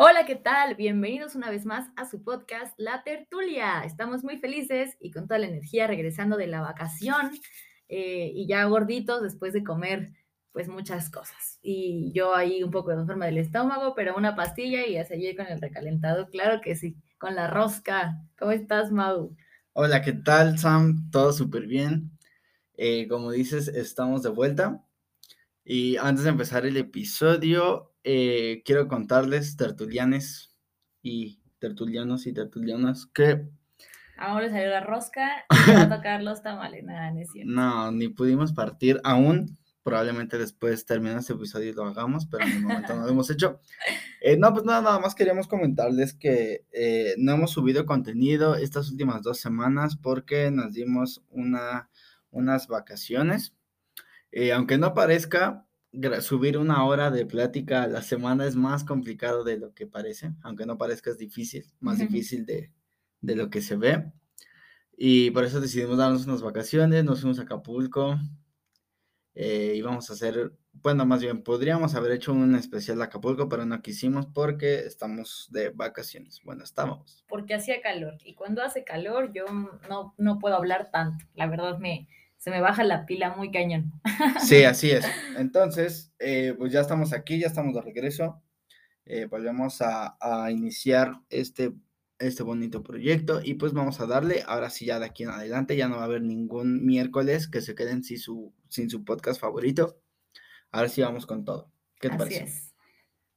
Hola, ¿qué tal? Bienvenidos una vez más a su podcast La Tertulia. Estamos muy felices y con toda la energía regresando de la vacación eh, y ya gorditos después de comer pues muchas cosas. Y yo ahí un poco de enferma del estómago, pero una pastilla y a seguir con el recalentado, claro que sí, con la rosca. ¿Cómo estás, Mau? Hola, ¿qué tal, Sam? Todo súper bien. Eh, como dices, estamos de vuelta. Y antes de empezar el episodio, eh, quiero contarles, tertulianes y tertulianos y tertulianas, que... Ahora salió la rosca y va a tocar los tamales. Nada, no, no, ni pudimos partir aún. Probablemente después termine este episodio y lo hagamos, pero en el momento no lo hemos hecho. Eh, no, pues nada, nada más queríamos comentarles que eh, no hemos subido contenido estas últimas dos semanas porque nos dimos una, unas vacaciones. aunque no parezca, subir una hora de plática a la semana es más complicado de lo que parece, aunque no parezca es difícil, más difícil de, de, lo que se ve. Y por eso decidimos darnos unas vacaciones, nos fuimos a Acapulco eh, y vamos a hacer, bueno, más bien podríamos haber hecho un especial de Acapulco, pero no quisimos porque estamos de vacaciones. Bueno, estábamos. Porque hacía calor y cuando hace calor yo no, no puedo hablar tanto, la verdad me se me baja la pila muy cañón. Sí, así es. Entonces, eh, pues ya estamos aquí, ya estamos de regreso. Eh, volvemos a, iniciar este, este bonito proyecto y pues vamos a darle, ahora sí ya de aquí en adelante, ya no va a haber ningún miércoles que se queden sin su, sin su podcast favorito. Ahora sí vamos con todo. ¿Qué te así Es.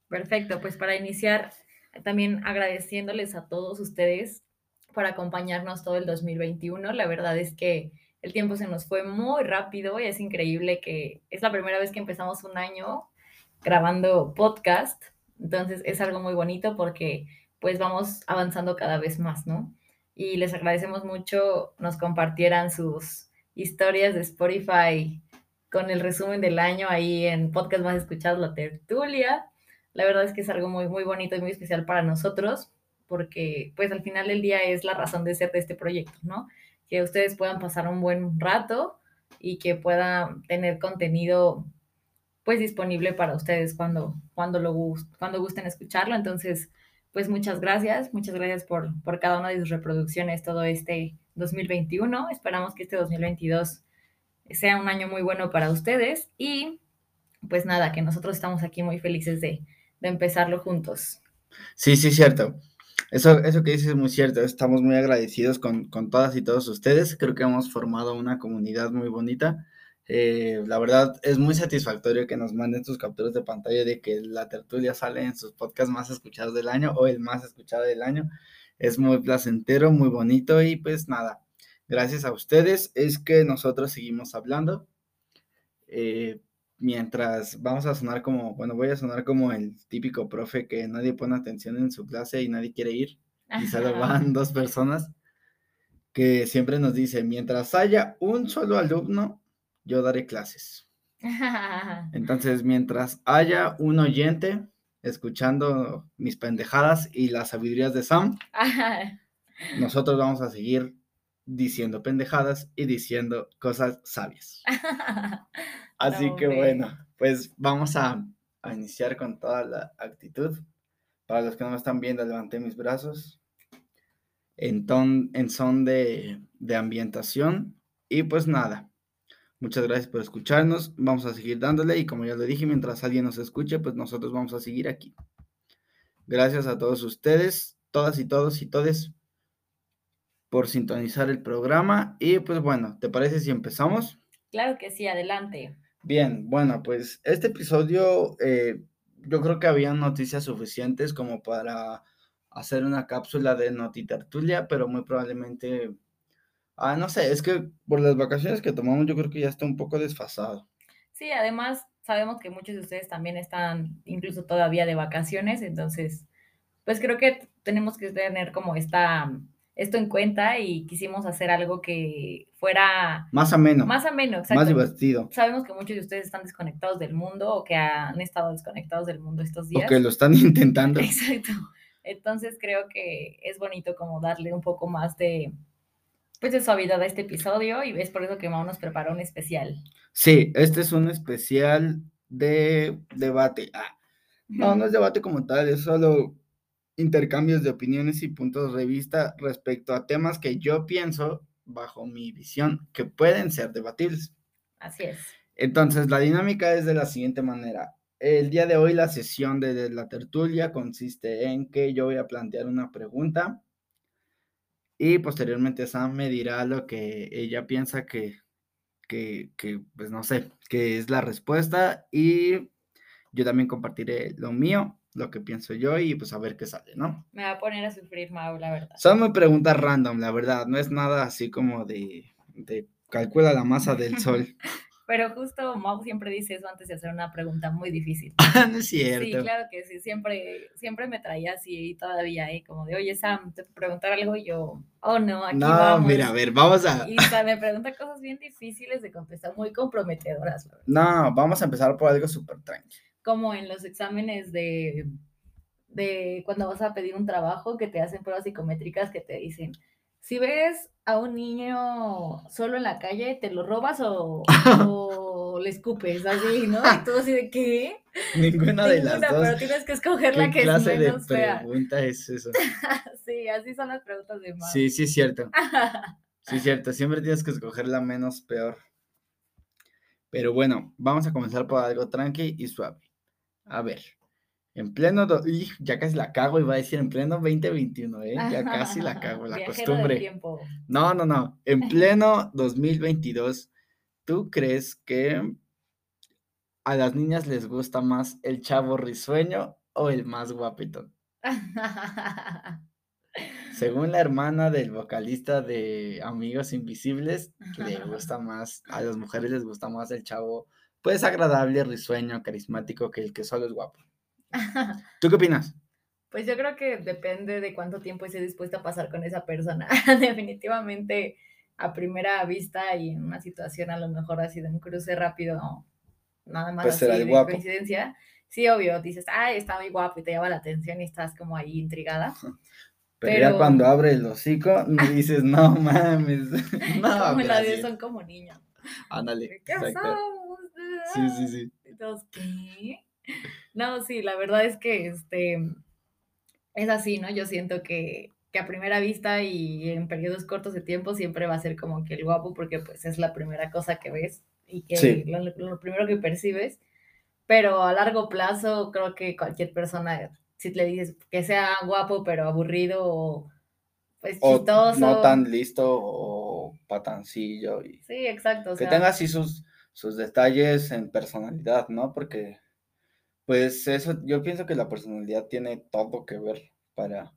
Perfecto, pues para iniciar, también agradeciéndoles a todos ustedes por acompañarnos todo el 2021. La verdad es que el tiempo se nos fue muy rápido y es increíble que es la primera vez que empezamos un año grabando podcast. Entonces es algo muy bonito porque pues vamos avanzando cada vez más, ¿no? Y les agradecemos mucho nos compartieran sus historias de Spotify con el resumen del año ahí en podcast más escuchados, La Tertulia. La verdad es que es algo muy, muy bonito y muy especial para nosotros porque pues al final del día es la razón de ser de este proyecto, ¿no? Que ustedes puedan pasar un buen rato y que puedan tener contenido pues disponible para ustedes cuando, cuando, lo cuando gusten escucharlo. Entonces, pues muchas gracias, muchas gracias por, por cada una de sus reproducciones todo este 2021. Esperamos que este 2022 sea un año muy bueno para ustedes y pues nada, que nosotros estamos aquí muy felices de, de empezarlo juntos. Sí, sí, cierto. Eso, eso que dices es muy cierto, estamos muy agradecidos con, todas y todos ustedes, creo que hemos formado una comunidad muy bonita. Eh, la verdad es muy satisfactorio que nos manden sus capturas de pantalla de que la tertulia sale en sus podcasts más escuchados del año o el más escuchado del año. Es muy placentero, muy bonito y pues nada, gracias a ustedes es que nosotros seguimos hablando. Eh, mientras vamos a sonar como, bueno, voy a sonar como el típico profe que nadie pone atención en su clase y nadie quiere ir, y solo van dos personas, que siempre nos dice, mientras haya un solo alumno, yo daré clases. Entonces, mientras haya un oyente escuchando mis pendejadas y las sabidurías de Sam, nosotros vamos a seguir diciendo pendejadas y diciendo cosas sabias. Así que bueno, pues vamos a, iniciar con toda la actitud. Para los que no me están viendo, levanté mis brazos en, en son de, de ambientación. Y pues nada, muchas gracias por escucharnos. Vamos a seguir dándole y como ya lo dije, mientras alguien nos escuche, pues nosotros vamos a seguir aquí. Gracias a todos ustedes, todas y todos y todes por sintonizar el programa. Y pues bueno, ¿te parece si empezamos? Claro que sí, adelante. Bien, bueno, pues este episodio eh, yo creo que había noticias suficientes como para hacer una cápsula de Notitertulia, pero muy probablemente, ah, no sé, es que por las vacaciones que tomamos yo creo que ya está un poco desfasado. Sí, además sabemos que muchos de ustedes también están incluso todavía de vacaciones, entonces, pues creo que tenemos que tener como esta esto en cuenta y quisimos hacer algo que fuera más ameno. Más ameno, Más divertido. Sabemos que muchos de ustedes están desconectados del mundo o que han estado desconectados del mundo estos días. O que lo están intentando. Exacto. Entonces creo que es bonito como darle un poco más de pues de suavidad a este episodio y es por eso que Mau nos preparó un especial. Sí, este es un especial de debate. Ah, no, no es debate como tal, es solo intercambios de opiniones y puntos de vista respecto a temas que yo pienso, bajo mi visión, que pueden ser debatibles. Así es. Entonces, la dinámica es de la siguiente manera. El día de hoy la sesión de la tertulia consiste en que yo voy a plantear una pregunta y posteriormente Sam me dirá lo que ella piensa que, que, que, pues no sé, que es la respuesta y yo también compartiré lo mío, lo que pienso yo y pues a ver qué sale, ¿no? Me va a poner a sufrir, Mau, la verdad. Son muy preguntas random, la verdad, no es nada así como de, de calcula la masa del sol. Pero justo Mau siempre dice eso antes de hacer una pregunta muy difícil. no es cierto. Sí, claro que sí, siempre, siempre me traía así todavía, ¿eh? como de, oye Sam, te preguntar algo y yo, oh no, aquí no, vamos. mira, a ver, vamos a... Y o sea, me pregunta cosas bien difíciles de contestar, muy comprometedoras. la verdad. No, vamos a empezar por algo súper tranquilo. Como en los exámenes de, de cuando vas a pedir un trabajo, que te hacen pruebas psicométricas que te dicen, si ves a un niño solo en la calle, ¿te lo robas o, o le escupes? Así, ¿no? Y tú así de, ¿qué? Ninguna de las Ninguna, dos. pero tienes que escoger la ¿Qué que es clase de menos fea. pregunta es eso? Sí, así son las preguntas de Mau. Sí, sí es cierto. Sí es cierto. Siempre tienes que escoger la menos peor. Pero bueno, vamos a comenzar por algo tranqui y suave. A ver. En pleno, do- ya casi la cago, iba a decir en pleno 2021, ¿eh? Ya casi la cago, la costumbre. No, no, no. En pleno 2022, ¿tú crees que a las niñas les gusta más el chavo risueño o el más guapetón? Según la hermana del vocalista de Amigos Invisibles, le gusta más, a las mujeres les gusta más el chavo, pues agradable, risueño, carismático, que el que solo es guapo. ¿Tú qué opinas? Pues yo creo que depende de cuánto tiempo esté dispuesta a pasar con esa persona. Definitivamente a primera vista y en una situación a lo mejor así de un cruce rápido, nada más Pues así será de guapo. coincidencia. Sí, obvio, dices, ay, está muy guapo y te llama la atención y estás como ahí intrigada. Pero, ya Pero- cuando abre el hocico, me dices, no mames. No, como la de son como niños. Ándale, ¿Qué exacto. Sí, sí, sí. Entonces, ¿qué? No, sí, la verdad es que este es así, ¿no? Yo siento que, que a primera vista y en periodos cortos de tiempo siempre va a ser como que el guapo, porque pues es la primera cosa que ves y que Sí. lo, lo primero que percibes. Pero a largo plazo creo que cualquier persona, si le dices que sea guapo pero aburrido o pues O chistoso. no tan listo o patancillo. Y Sí, exacto. o que tenga así sus, sus detalles en personalidad, ¿no? Porque, pues eso, yo pienso que la personalidad tiene todo que ver para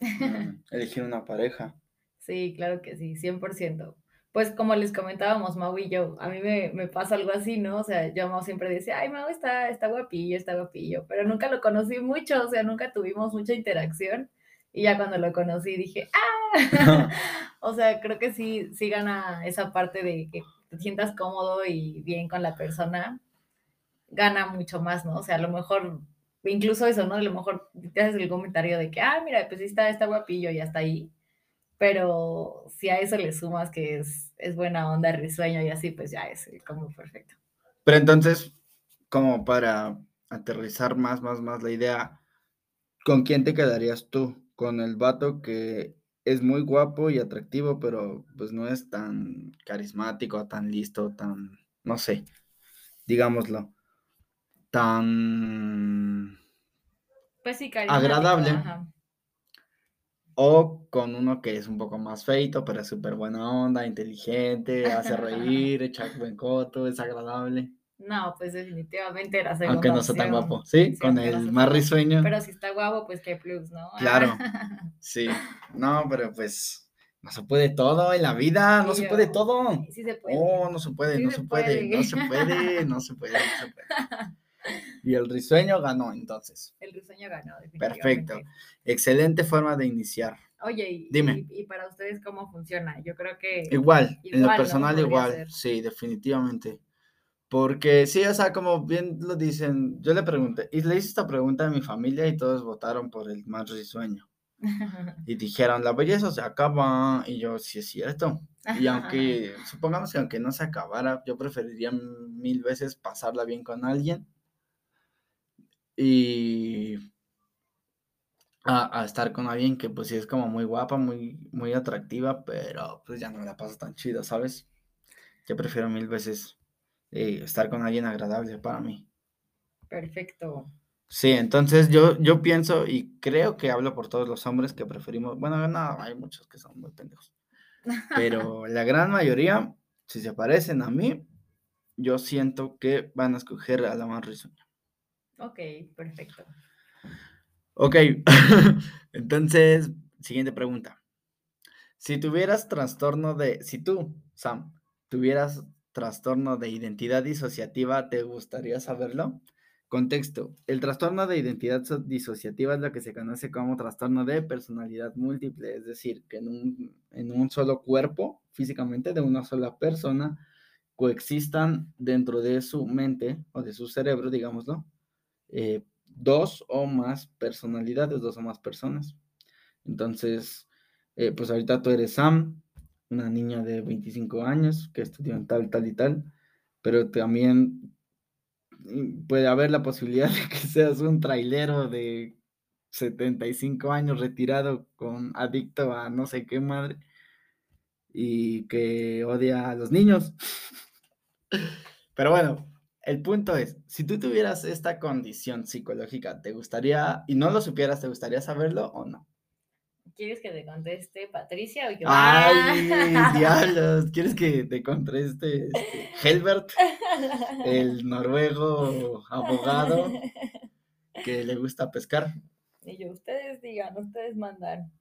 mm, elegir una pareja. Sí, claro que sí, 100%. Pues como les comentábamos, Mau y yo, a mí me, me pasa algo así, ¿no? O sea, yo Mau siempre decía, ay, Mau está, está guapillo, está guapillo, pero nunca lo conocí mucho, o sea, nunca tuvimos mucha interacción. Y ya cuando lo conocí dije, ¡ah! o sea, creo que sí, sí gana esa parte de que te sientas cómodo y bien con la persona, gana mucho más, ¿no? O sea, a lo mejor, incluso eso, ¿no? A lo mejor te haces el comentario de que, ah, mira, pues sí está, está guapillo y hasta ahí pero si a eso le sumas que es, es buena onda, risueño y así, pues ya es el combo perfecto. Pero entonces, como para aterrizar más, más, más la idea, ¿con quién te quedarías tú? ¿Con el vato que es muy guapo y atractivo, pero pues no es tan carismático, tan listo, tan, no sé, digámoslo, tan... Pues sí, Agradable. ajá. O con uno que es un poco más feito, pero es súper buena onda, inteligente, hace reír, echa buen coto, es agradable. No, pues definitivamente la segunda Aunque no sea tan opción. guapo, ¿sí? Sí, Con no el más risueño. Pero si está guapo, pues qué plus, ¿no? Claro. Sí, no, pero pues no se puede todo en la vida, no Sí, se puede yo- todo. Sí se puede. Oh, no se puede, Sí no se se puede, puede. no se puede, no se puede, no se puede. Y el risueño ganó entonces. El risueño ganó, definitivamente. Perfecto. Excelente forma de iniciar. Oye, y, Dime. y- y para ustedes cómo funciona? Yo creo que Igual, en lo personal igual, ser. sí, definitivamente. Porque sí, o sea, como bien lo dicen, yo le pregunté, y le hice esta pregunta a mi familia y todos votaron por el más risueño. Y dijeron, la belleza se acaba, y yo, sí es cierto. Y aunque, supongamos que aunque no se acabara, yo preferiría mil veces pasarla bien con alguien. Y, a, a estar con alguien que pues sí es como muy guapa, muy, muy atractiva, pero pues ya no me la paso tan chido, ¿sabes? Yo prefiero mil veces eh, estar con alguien agradable para mí. Perfecto. Sí, entonces yo, yo pienso y creo que hablo por todos los hombres que preferimos, bueno, no, hay muchos que son muy pendejos, pero la gran mayoría, si se parecen a mí, yo siento que van a escoger a la más risueña. Ok, perfecto. Ok, entonces, siguiente pregunta. Si tuvieras trastorno de, si tú, Sam, tuvieras trastorno de identidad disociativa, ¿te gustaría saberlo? Contexto. El trastorno de identidad disociativa es lo que se conoce como trastorno de personalidad múltiple, es decir, que en un, en un solo cuerpo, físicamente, de una sola persona, coexistan dentro de su mente o de su cerebro, digámoslo, eh, dos o más personalidades, dos o más personas. Entonces, eh, pues ahorita tú eres Sam, una niña de 25 años que estudió en tal, tal y tal, pero también mm, puede haber la posibilidad de que seas un trailero de 75 años retirado con adicto a no sé qué madre y que odia a los niños. Pero bueno, el punto es, si tú tuvieras esta condición psicológica, ¿te gustaría, y no lo supieras, ¿te gustaría saberlo o no? ¿Quieres que te conteste Patricia o yo? ¡Ay, diablos! ¿Quieres que te conteste este, Helbert, el noruego abogado que le gusta pescar? Y yo, ustedes digan, ustedes mandan.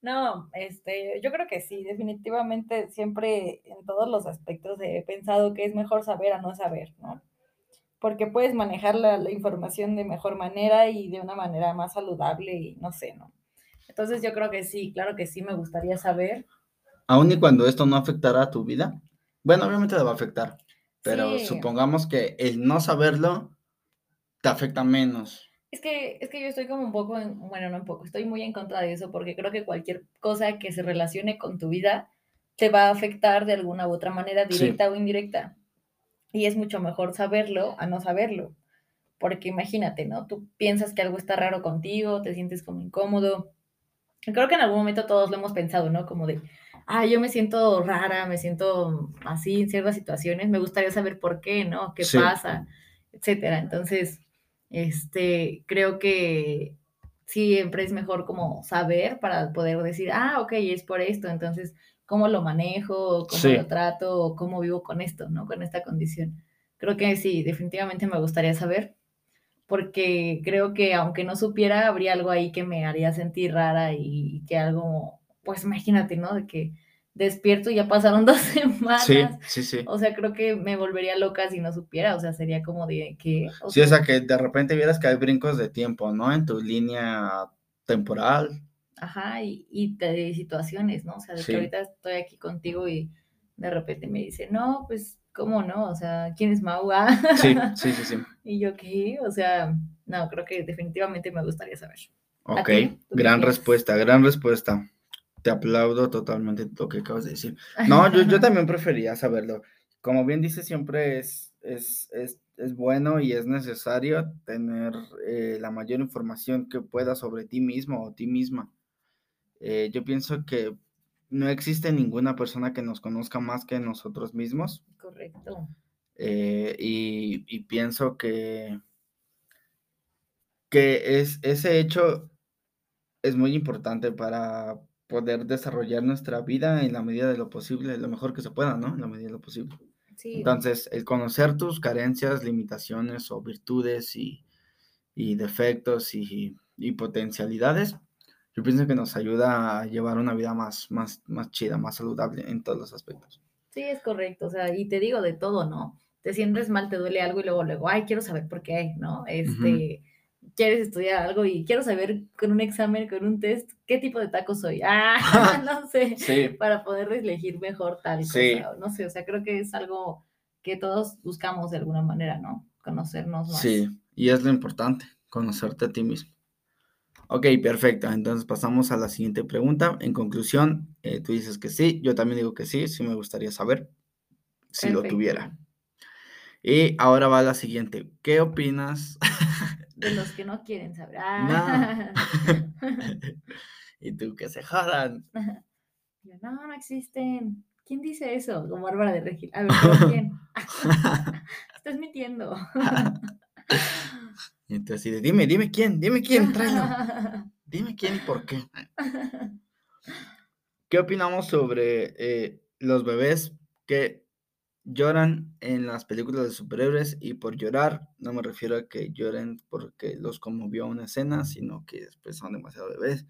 No, este, yo creo que sí, definitivamente siempre en todos los aspectos he pensado que es mejor saber a no saber, ¿no? porque puedes manejar la, la, información de mejor manera y de una manera más saludable y no sé, ¿no? Entonces yo creo que sí, claro que sí, me gustaría saber. Aún y cuando esto no afectará a tu vida. Bueno, obviamente te va a afectar, pero sí. supongamos que el no saberlo te afecta menos. Es que, es que yo estoy como un poco, en, bueno, no un poco, estoy muy en contra de eso porque creo que cualquier cosa que se relacione con tu vida te va a afectar de alguna u otra manera, directa sí. o indirecta. Y es mucho mejor saberlo a no saberlo. Porque imagínate, ¿no? Tú piensas que algo está raro contigo, te sientes como incómodo. Creo que en algún momento todos lo hemos pensado, ¿no? Como de, ah, yo me siento rara, me siento así en ciertas situaciones, me gustaría saber por qué, ¿no? ¿Qué sí. pasa? Etcétera. Entonces, este, creo que siempre es mejor como saber para poder decir, ah, ok, es por esto. Entonces, cómo lo manejo, cómo sí. lo trato, cómo vivo con esto, ¿no? Con esta condición. Creo que sí, definitivamente me gustaría saber, porque creo que aunque no supiera, habría algo ahí que me haría sentir rara y que algo, pues imagínate, ¿no? De que despierto y ya pasaron dos semanas. Sí, sí, sí. O sea, creo que me volvería loca si no supiera, o sea, sería como de que... O sí, sea, o sea, que de repente vieras que hay brincos de tiempo, ¿no? En tu línea temporal. Ajá, y, y de situaciones, ¿no? O sea, de Sí. que ahorita estoy aquí contigo y de repente me dice, no, pues, ¿cómo no? O sea, ¿quién es Mau? Ah. Sí, sí, sí, sí. Y yo, ¿qué? O sea, no, creo que definitivamente me gustaría saber. ¿A Ok, gran piensas? respuesta, gran respuesta. Te aplaudo totalmente lo que acabas de decir. No, yo, yo también prefería saberlo. Como bien dice, siempre es, es, es, es bueno y es necesario tener eh, la mayor información que pueda sobre ti mismo o ti misma. Eh, yo pienso que no existe ninguna persona que nos conozca más que nosotros mismos. Correcto. eh, y, y pienso que, que es, ese hecho es muy importante para poder desarrollar nuestra vida en la medida de lo posible, lo mejor que se pueda, ¿no? En la medida de lo posible. Sí, Entonces, el conocer tus carencias, limitaciones o virtudes y, y defectos y, y potencialidades, yo pienso que nos ayuda a llevar una vida más, más, más chida, más saludable en todos los aspectos. sí, es correcto. O sea, y te digo de todo, ¿no? Te sientes mal, te duele algo y luego, luego, ay, quiero saber por qué, ¿no? Este, quieres estudiar algo y quiero saber con un examen, con un test, qué tipo de taco soy. Ah, no sé. Sí, para poder elegir mejor tal Sí. cosa, no sé, o sea, creo que es algo que todos buscamos de alguna manera, ¿no? Conocernos más. sí, y es lo importante, conocerte a ti mismo. Ok, perfecto. Entonces pasamos a la siguiente pregunta. En conclusión, eh, tú dices que sí, yo también digo que sí, sí me gustaría saber si lo Perfecto. tuviera. Y ahora va la siguiente. ¿Qué opinas De los que no quieren saber. Ah. y tú que se jodan. Yo, no, no existen. ¿Quién dice eso? Como Bárbara de Regil. A ver, ¿quién? Estás mintiendo. Y entonces de, dime, dime quién, dime quién, tráelo. Dime quién y por qué. ¿Qué opinamos sobre eh, los bebés que lloran en las películas de superhéroes? Y por llorar, no me refiero a que lloren porque los conmovió una escena, sino que después son demasiado bebés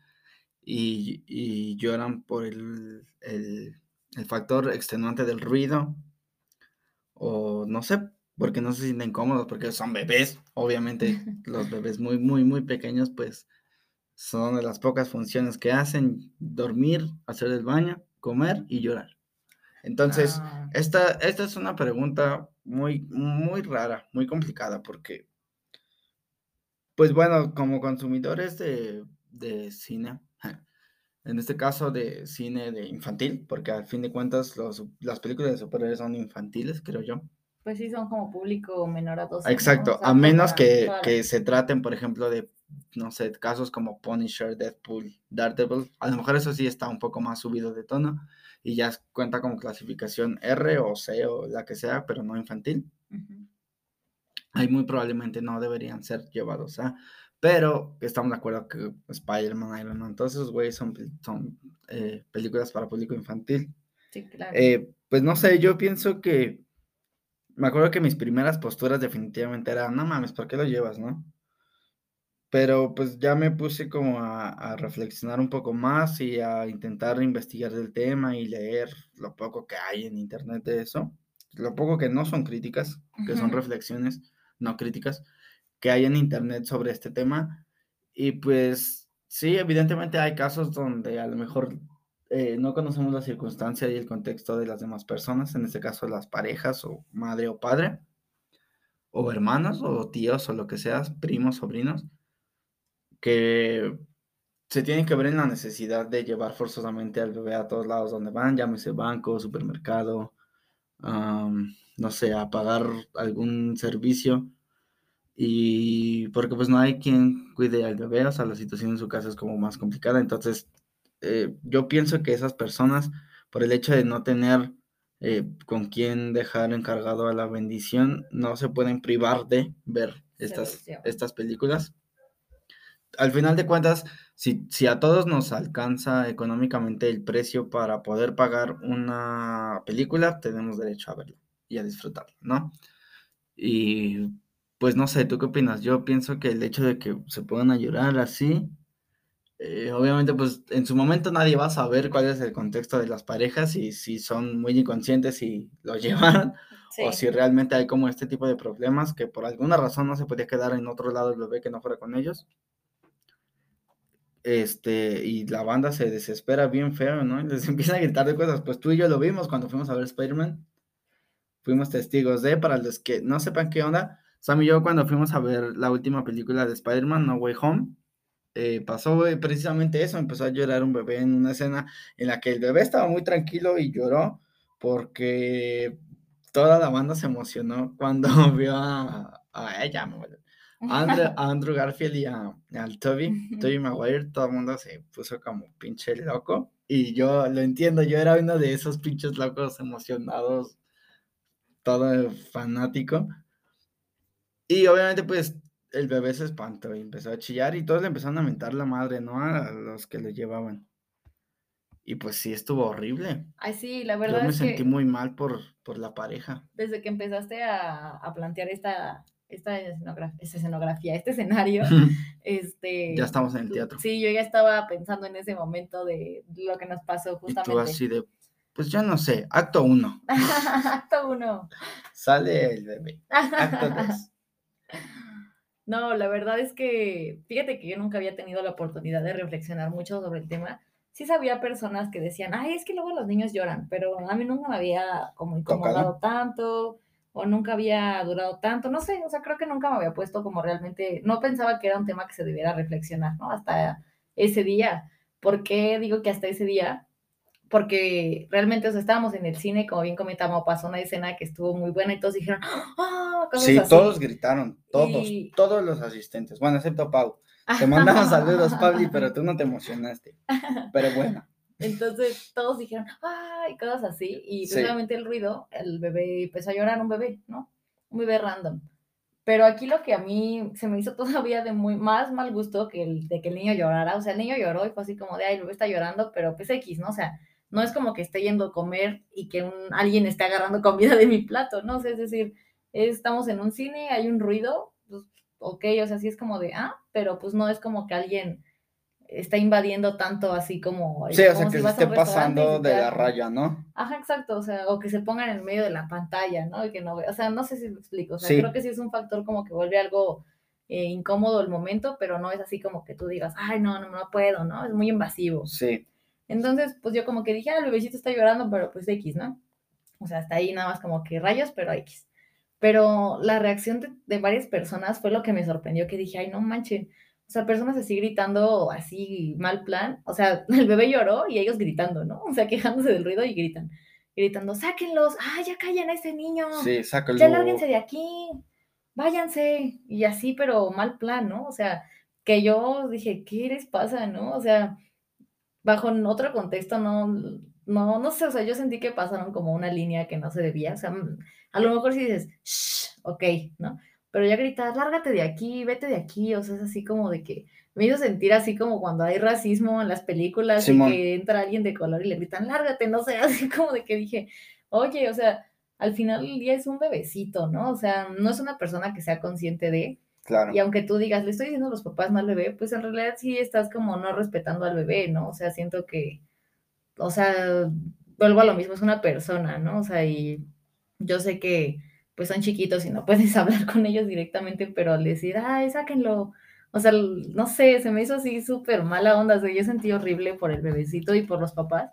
y, lloran por el, el, factor extenuante del ruido. O no sé, porque no se sienten cómodos, porque son bebés. Obviamente, los bebés muy, muy, muy pequeños, pues son de las pocas funciones que hacen, dormir, hacer el baño, comer y llorar. Entonces, ah. esta, esta es una pregunta muy, muy rara, muy complicada, porque, pues bueno, como consumidores de, de cine, en este caso de cine de infantil, porque al fin de cuentas los, las películas de superhéroes son infantiles, creo yo. Pues sí, son como público menor a 12. Exacto, a menos que, que, se traten, por ejemplo, de no sé, casos como Punisher, Deadpool, Daredevil, a lo mejor eso sí está un poco más subido de tono y ya cuenta como clasificación R o C o la que sea, pero no infantil. Ahí muy probablemente no deberían ser llevados a, pero estamos de acuerdo que Spider-Man, Iron Man, todos esos güeyes son, son eh, películas para público infantil. Sí, claro. Eh, pues no sé, yo pienso que me acuerdo que mis primeras posturas definitivamente eran, no mames, ¿por qué lo llevas, no? Pero pues ya me puse como a, reflexionar un poco más y a intentar investigar del tema y leer lo poco que hay en internet de eso. Lo poco que no son críticas, que son reflexiones, no críticas, que hay en internet sobre este tema. Y pues sí, evidentemente hay casos donde a lo mejor eh, no conocemos la circunstancia y el contexto de las demás personas, en este caso las parejas o madre o padre, o hermanos o tíos o lo que sea, primos, sobrinos que se tienen que ver en la necesidad de llevar forzosamente al bebé a todos lados donde van, llámese banco, supermercado, no sé, a pagar algún servicio. Y porque pues no hay quien cuide al bebé, o sea, la situación en su casa es como más complicada. Entonces, eh, yo pienso que esas personas, por el hecho de no tener eh, con quién dejar encargado a la bendición, no se pueden privar de ver estas, estas películas al final de cuentas, si, si, a todos nos alcanza económicamente el precio para poder pagar una película, tenemos derecho a verla y a disfrutarla, ¿no? Y pues no sé, ¿tú qué opinas? Yo pienso que el hecho de que se puedan llorar así, eh, obviamente pues en su momento nadie va a saber cuál es el contexto de las parejas y si son muy inconscientes y lo llevan. O si realmente hay como este tipo de problemas que por alguna razón no se podía quedar en otro lado el bebé que no fuera con ellos este, y la banda se desespera bien feo, ¿no? Y les empieza a gritar de cosas. Pues tú y yo lo vimos cuando fuimos a ver Spider-Man. Fuimos testigos de, para los que no sepan qué onda, Sam y yo cuando fuimos a ver la última película de Spider-Man, No Way Home, eh, pasó precisamente eso, empezó a llorar un bebé en una escena en la que el bebé estaba muy tranquilo y lloró porque toda la banda se emocionó cuando vio a, a ella, me Andrew, Andrew Garfield y al Toby, Toby Maguire, todo el mundo se puso como pinche loco. Y yo lo entiendo, yo era uno de esos pinches locos emocionados, todo fanático. Y obviamente, pues el bebé se espantó y empezó a chillar y todos le empezaron a mentar la madre, ¿no? A los que le llevaban. Y pues sí, estuvo horrible. Ay, sí, la verdad. Yo me sentí muy mal por, por la pareja. Desde que empezaste a, a plantear esta, esta escenografía, este escenario, este... Ya estamos en el teatro. Sí, yo ya estaba pensando en ese momento de lo que nos pasó justamente. Y tú así de, pues ya no sé, acto uno. acto uno. Sale el bebé. Acto dos. No, la verdad es que, fíjate que yo nunca había tenido la oportunidad de reflexionar mucho sobre el tema. Sí sabía personas que decían, ay, es que luego los niños lloran, pero a mí nunca me había como incomodado tanto o nunca había durado tanto, no sé, o sea, creo que nunca me había puesto como realmente, no pensaba que era un tema que se debiera reflexionar, ¿no? Hasta ese día. ¿Por qué digo que hasta ese día? Porque realmente, o sea, estábamos en el cine, como bien comentamos, pasó una escena que estuvo muy buena y todos dijeron, ¡ah! sí, todos gritaron, todos, todos los asistentes, bueno, excepto Pau. Te mandamos saludos, Pabli, pero tú no te emocionaste. Pero bueno. Entonces todos dijeron, ¡ay! cosas así. Y realmente el ruido, el bebé empezó a llorar, un bebé, ¿no? Un bebé random. Pero aquí lo que a mí se me hizo todavía de muy más mal gusto que el de que el niño llorara. O sea, el niño lloró y fue así como de, ay, el bebé está llorando, pero pues X, ¿no? O sea, no es como que esté yendo a comer y que un, alguien esté agarrando comida de mi plato, ¿no? O sea, es decir, estamos en un cine, hay un ruido, pues, ok, o sea, sí es como de, ah, pero pues no es como que alguien está invadiendo tanto así como... Sí, o sea, que se esté pasando de la raya, ¿no? Ajá, exacto, o sea, o que se pongan en medio de la pantalla, ¿no? Y que no o sea, no sé si lo explico, o sea, creo que sí es un factor como que vuelve algo eh, incómodo el momento, pero no es así como que tú digas, ay, no, no, no puedo, ¿no? Es muy invasivo. Sí. Entonces, pues yo como que dije, ah, el bebecito está llorando, pero pues X, ¿no? O sea, hasta ahí nada más como que rayos, pero X. Pero la reacción de, de varias personas fue lo que me sorprendió, que dije, ay, no manches o sea, personas así gritando, así mal plan. O sea, el bebé lloró y ellos gritando, ¿no? O sea, quejándose del ruido y gritan. Gritando, sáquenlos, ah, ya callen a ese niño. Sí, sáquenlo. Ya lárguense de aquí, váyanse. Y así, pero mal plan, ¿no? O sea, que yo dije, ¿qué les pasa, no? O sea, bajo otro contexto, no, no, no sé, o sea, yo sentí que pasaron como una línea que no se debía. O sea, a lo mejor si dices, shh, ok, ¿no? pero ya gritas, lárgate de aquí, vete de aquí, o sea, es así como de que me hizo sentir así como cuando hay racismo en las películas y que entra alguien de color y le gritan, lárgate, no sé, así como de que dije, oye, o sea, al final del día es un bebecito, ¿no? O sea, no es una persona que sea consciente de. Claro. Y aunque tú digas, le estoy diciendo a los papás mal bebé, pues en realidad sí estás como no respetando al bebé, ¿no? O sea, siento que, o sea, vuelvo a lo mismo, es una persona, ¿no? O sea, y yo sé que pues son chiquitos y no puedes hablar con ellos directamente, pero al decir, ay, sáquenlo. O sea, no sé, se me hizo así súper mala onda. O sea, yo sentí horrible por el bebecito y por los papás,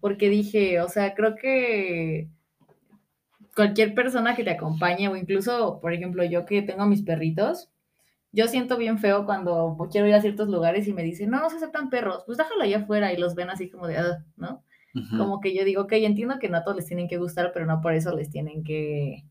porque dije, o sea, creo que cualquier persona que te acompañe, o incluso, por ejemplo, yo que tengo mis perritos, yo siento bien feo cuando quiero ir a ciertos lugares y me dicen, no, no se aceptan perros, pues déjalo allá afuera y los ven así como de, ah", ¿no? Como que yo digo, ok, entiendo que no a todos les tienen que gustar, pero no por eso les tienen que,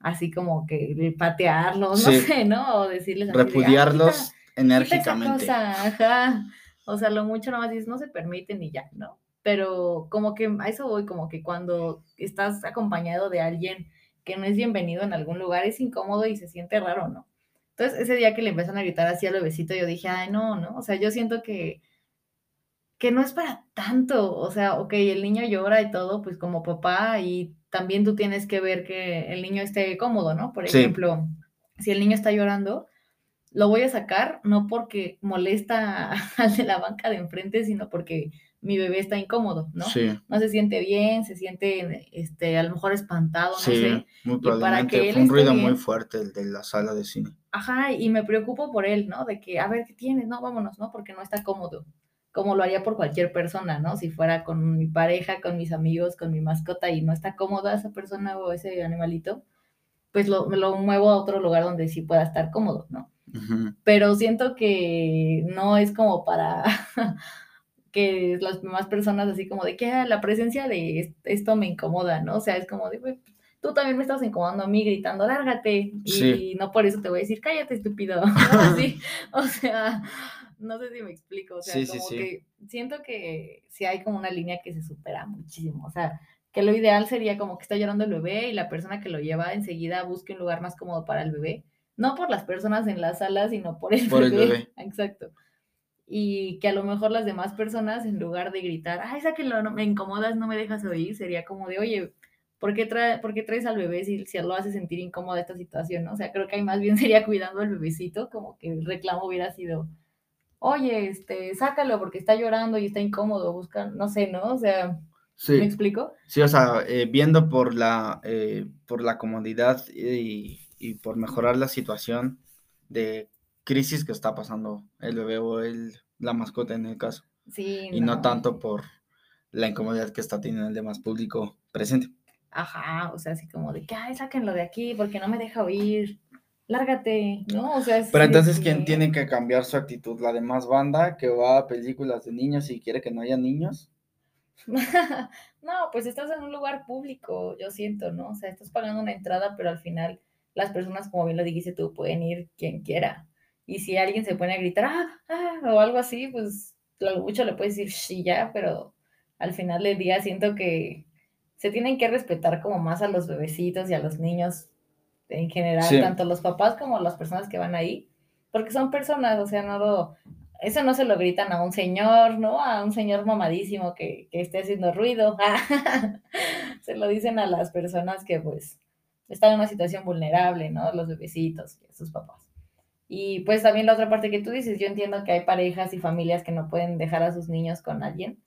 así como que patearlos, no sé, ¿no? O decirles así Repudiarlos enérgicamente. ajá. O sea, lo mucho nomás dices, no se permiten y ya, ¿no? Pero como que a eso voy, como que cuando estás acompañado de alguien que no es bienvenido en algún lugar, es incómodo y se siente raro, ¿no? Entonces, ese día que le empiezan a gritar así al bebecito, yo dije, ay, no, no, o sea, yo siento que que no es para tanto, o sea, ok, el niño llora y todo, pues como papá, y también tú tienes que ver que el niño esté cómodo, ¿no? Por ejemplo, si el niño está llorando, lo voy a sacar no porque molesta al de la banca de enfrente, sino porque mi bebé está incómodo, ¿no? Sí. No se siente bien, se siente, este, a lo mejor espantado, no sé. Muy probablemente. Fue un ruido muy fuerte el de la sala de cine. Ajá, y me preocupo por él, ¿no? De que, a ver, ¿qué tienes? No, vámonos, ¿no? Porque no está cómodo como lo haría por cualquier persona, ¿no? Si fuera con mi pareja, con mis amigos, con mi mascota y no está cómoda esa persona o ese animalito, pues lo, lo muevo a otro lugar donde sí pueda estar cómodo, ¿no? Pero siento que no es como para que las demás personas así como de que ah, la presencia de esto me incomoda, ¿no? O sea, es como de, tú también me estás incomodando a mí gritando, lárgate, y no por eso te voy a decir, cállate, estúpido, Así, o sea, no sé si me explico, o sea, como que siento que sí hay como una línea que se supera muchísimo, o sea, que lo ideal sería como que está llorando el bebé y la persona que lo lleva enseguida busque un lugar más cómodo para el bebé, no por las personas en la sala, sino por el, bebé. el bebé. Exacto. Y que a lo mejor las demás personas, en lugar de gritar, ay, sáquenlo, no, me incomodas, no me dejas oír, sería como de, oye, ¿por qué, trae, ¿por qué traes al bebé si, si lo hace sentir incómoda esta situación? ¿no? O sea, creo que ahí más bien sería cuidando al bebecito, como que el reclamo hubiera sido, oye, este, sácalo porque está llorando y está incómodo, busca, no sé, ¿no? O sea, ¿me explico? Sí, o sea, eh, viendo por la, eh, por la comodidad y, por mejorar la situación de crisis que está pasando el bebé o el, la mascota en el caso. Sí. Y no. tanto por la incomodidad que está teniendo el demás público presente. Ajá, o sea, así como de que, ay, sáquenlo de aquí porque no me deja oír lárgate, ¿no? O sea, Pero entonces, ¿quién tiene que cambiar su actitud? ¿La demás banda que va a películas de niños y quiere que no haya niños? no, pues estás en un lugar público, yo siento, ¿no? O sea, estás pagando una entrada, pero al final las personas, como bien lo dijiste tú, pueden ir quien quiera. Y si alguien se pone a gritar, ah, ah, o algo así, pues lo mucho le puedes decir sí ya, pero al final del día siento que se tienen que respetar como más a los bebecitos y a los niños en general, tanto los papás como las personas que van ahí, porque son personas, o sea, no lo, eso no se lo gritan a un señor, ¿no? A un señor mamadísimo que, que esté haciendo ruido. se lo dicen a las personas que pues están en una situación vulnerable, ¿no? Los bebecitos, sus papás. Y pues también la otra parte que tú dices, yo entiendo que hay parejas y familias que no pueden dejar a sus niños con alguien,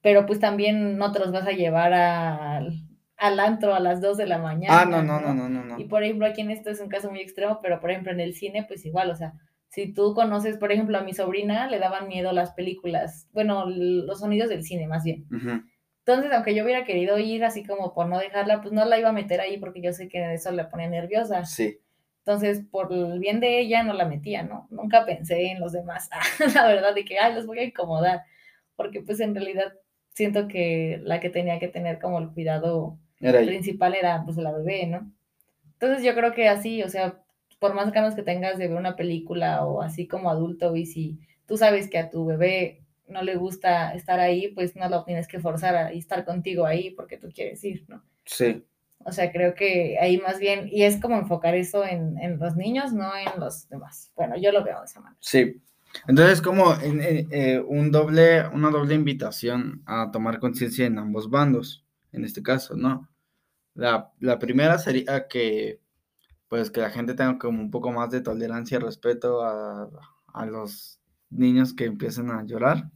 pero pues también no te los vas a llevar al, al antro a las 2 de la mañana. Ah, no, no, no, no, no, no. Y por ejemplo, aquí en esto es un caso muy extremo, pero por ejemplo en el cine, pues igual, o sea, si tú conoces, por ejemplo, a mi sobrina, le daban miedo las películas, bueno, los sonidos del cine más bien. Entonces, aunque yo hubiera querido ir así como por no dejarla, pues no la iba a meter ahí porque yo sé que eso le pone nerviosa. Sí. Entonces, por el bien de ella, no la metía, ¿no? Nunca pensé en los demás, la verdad, de que, ay, los voy a incomodar, porque pues en realidad siento que la que tenía que tener como el cuidado principal era pues la bebé, ¿no? Entonces yo creo que así, o sea, por más ganas que tengas de ver una película o así como adulto y si tú sabes que a tu bebé no le gusta estar ahí, pues no lo tienes que forzar a estar contigo ahí porque tú quieres ir, ¿no? Sí. O sea, creo que ahí más bien, y es como enfocar eso en, los niños, no en los demás. Bueno, yo lo veo de esa manera. Sí. Entonces, como eh, un doble, una doble invitación a tomar conciencia en ambos bandos, en este caso, ¿no? La, la primera sería que pues que la gente tenga como un poco más de tolerancia y respeto a, los niños que empiecen a llorar.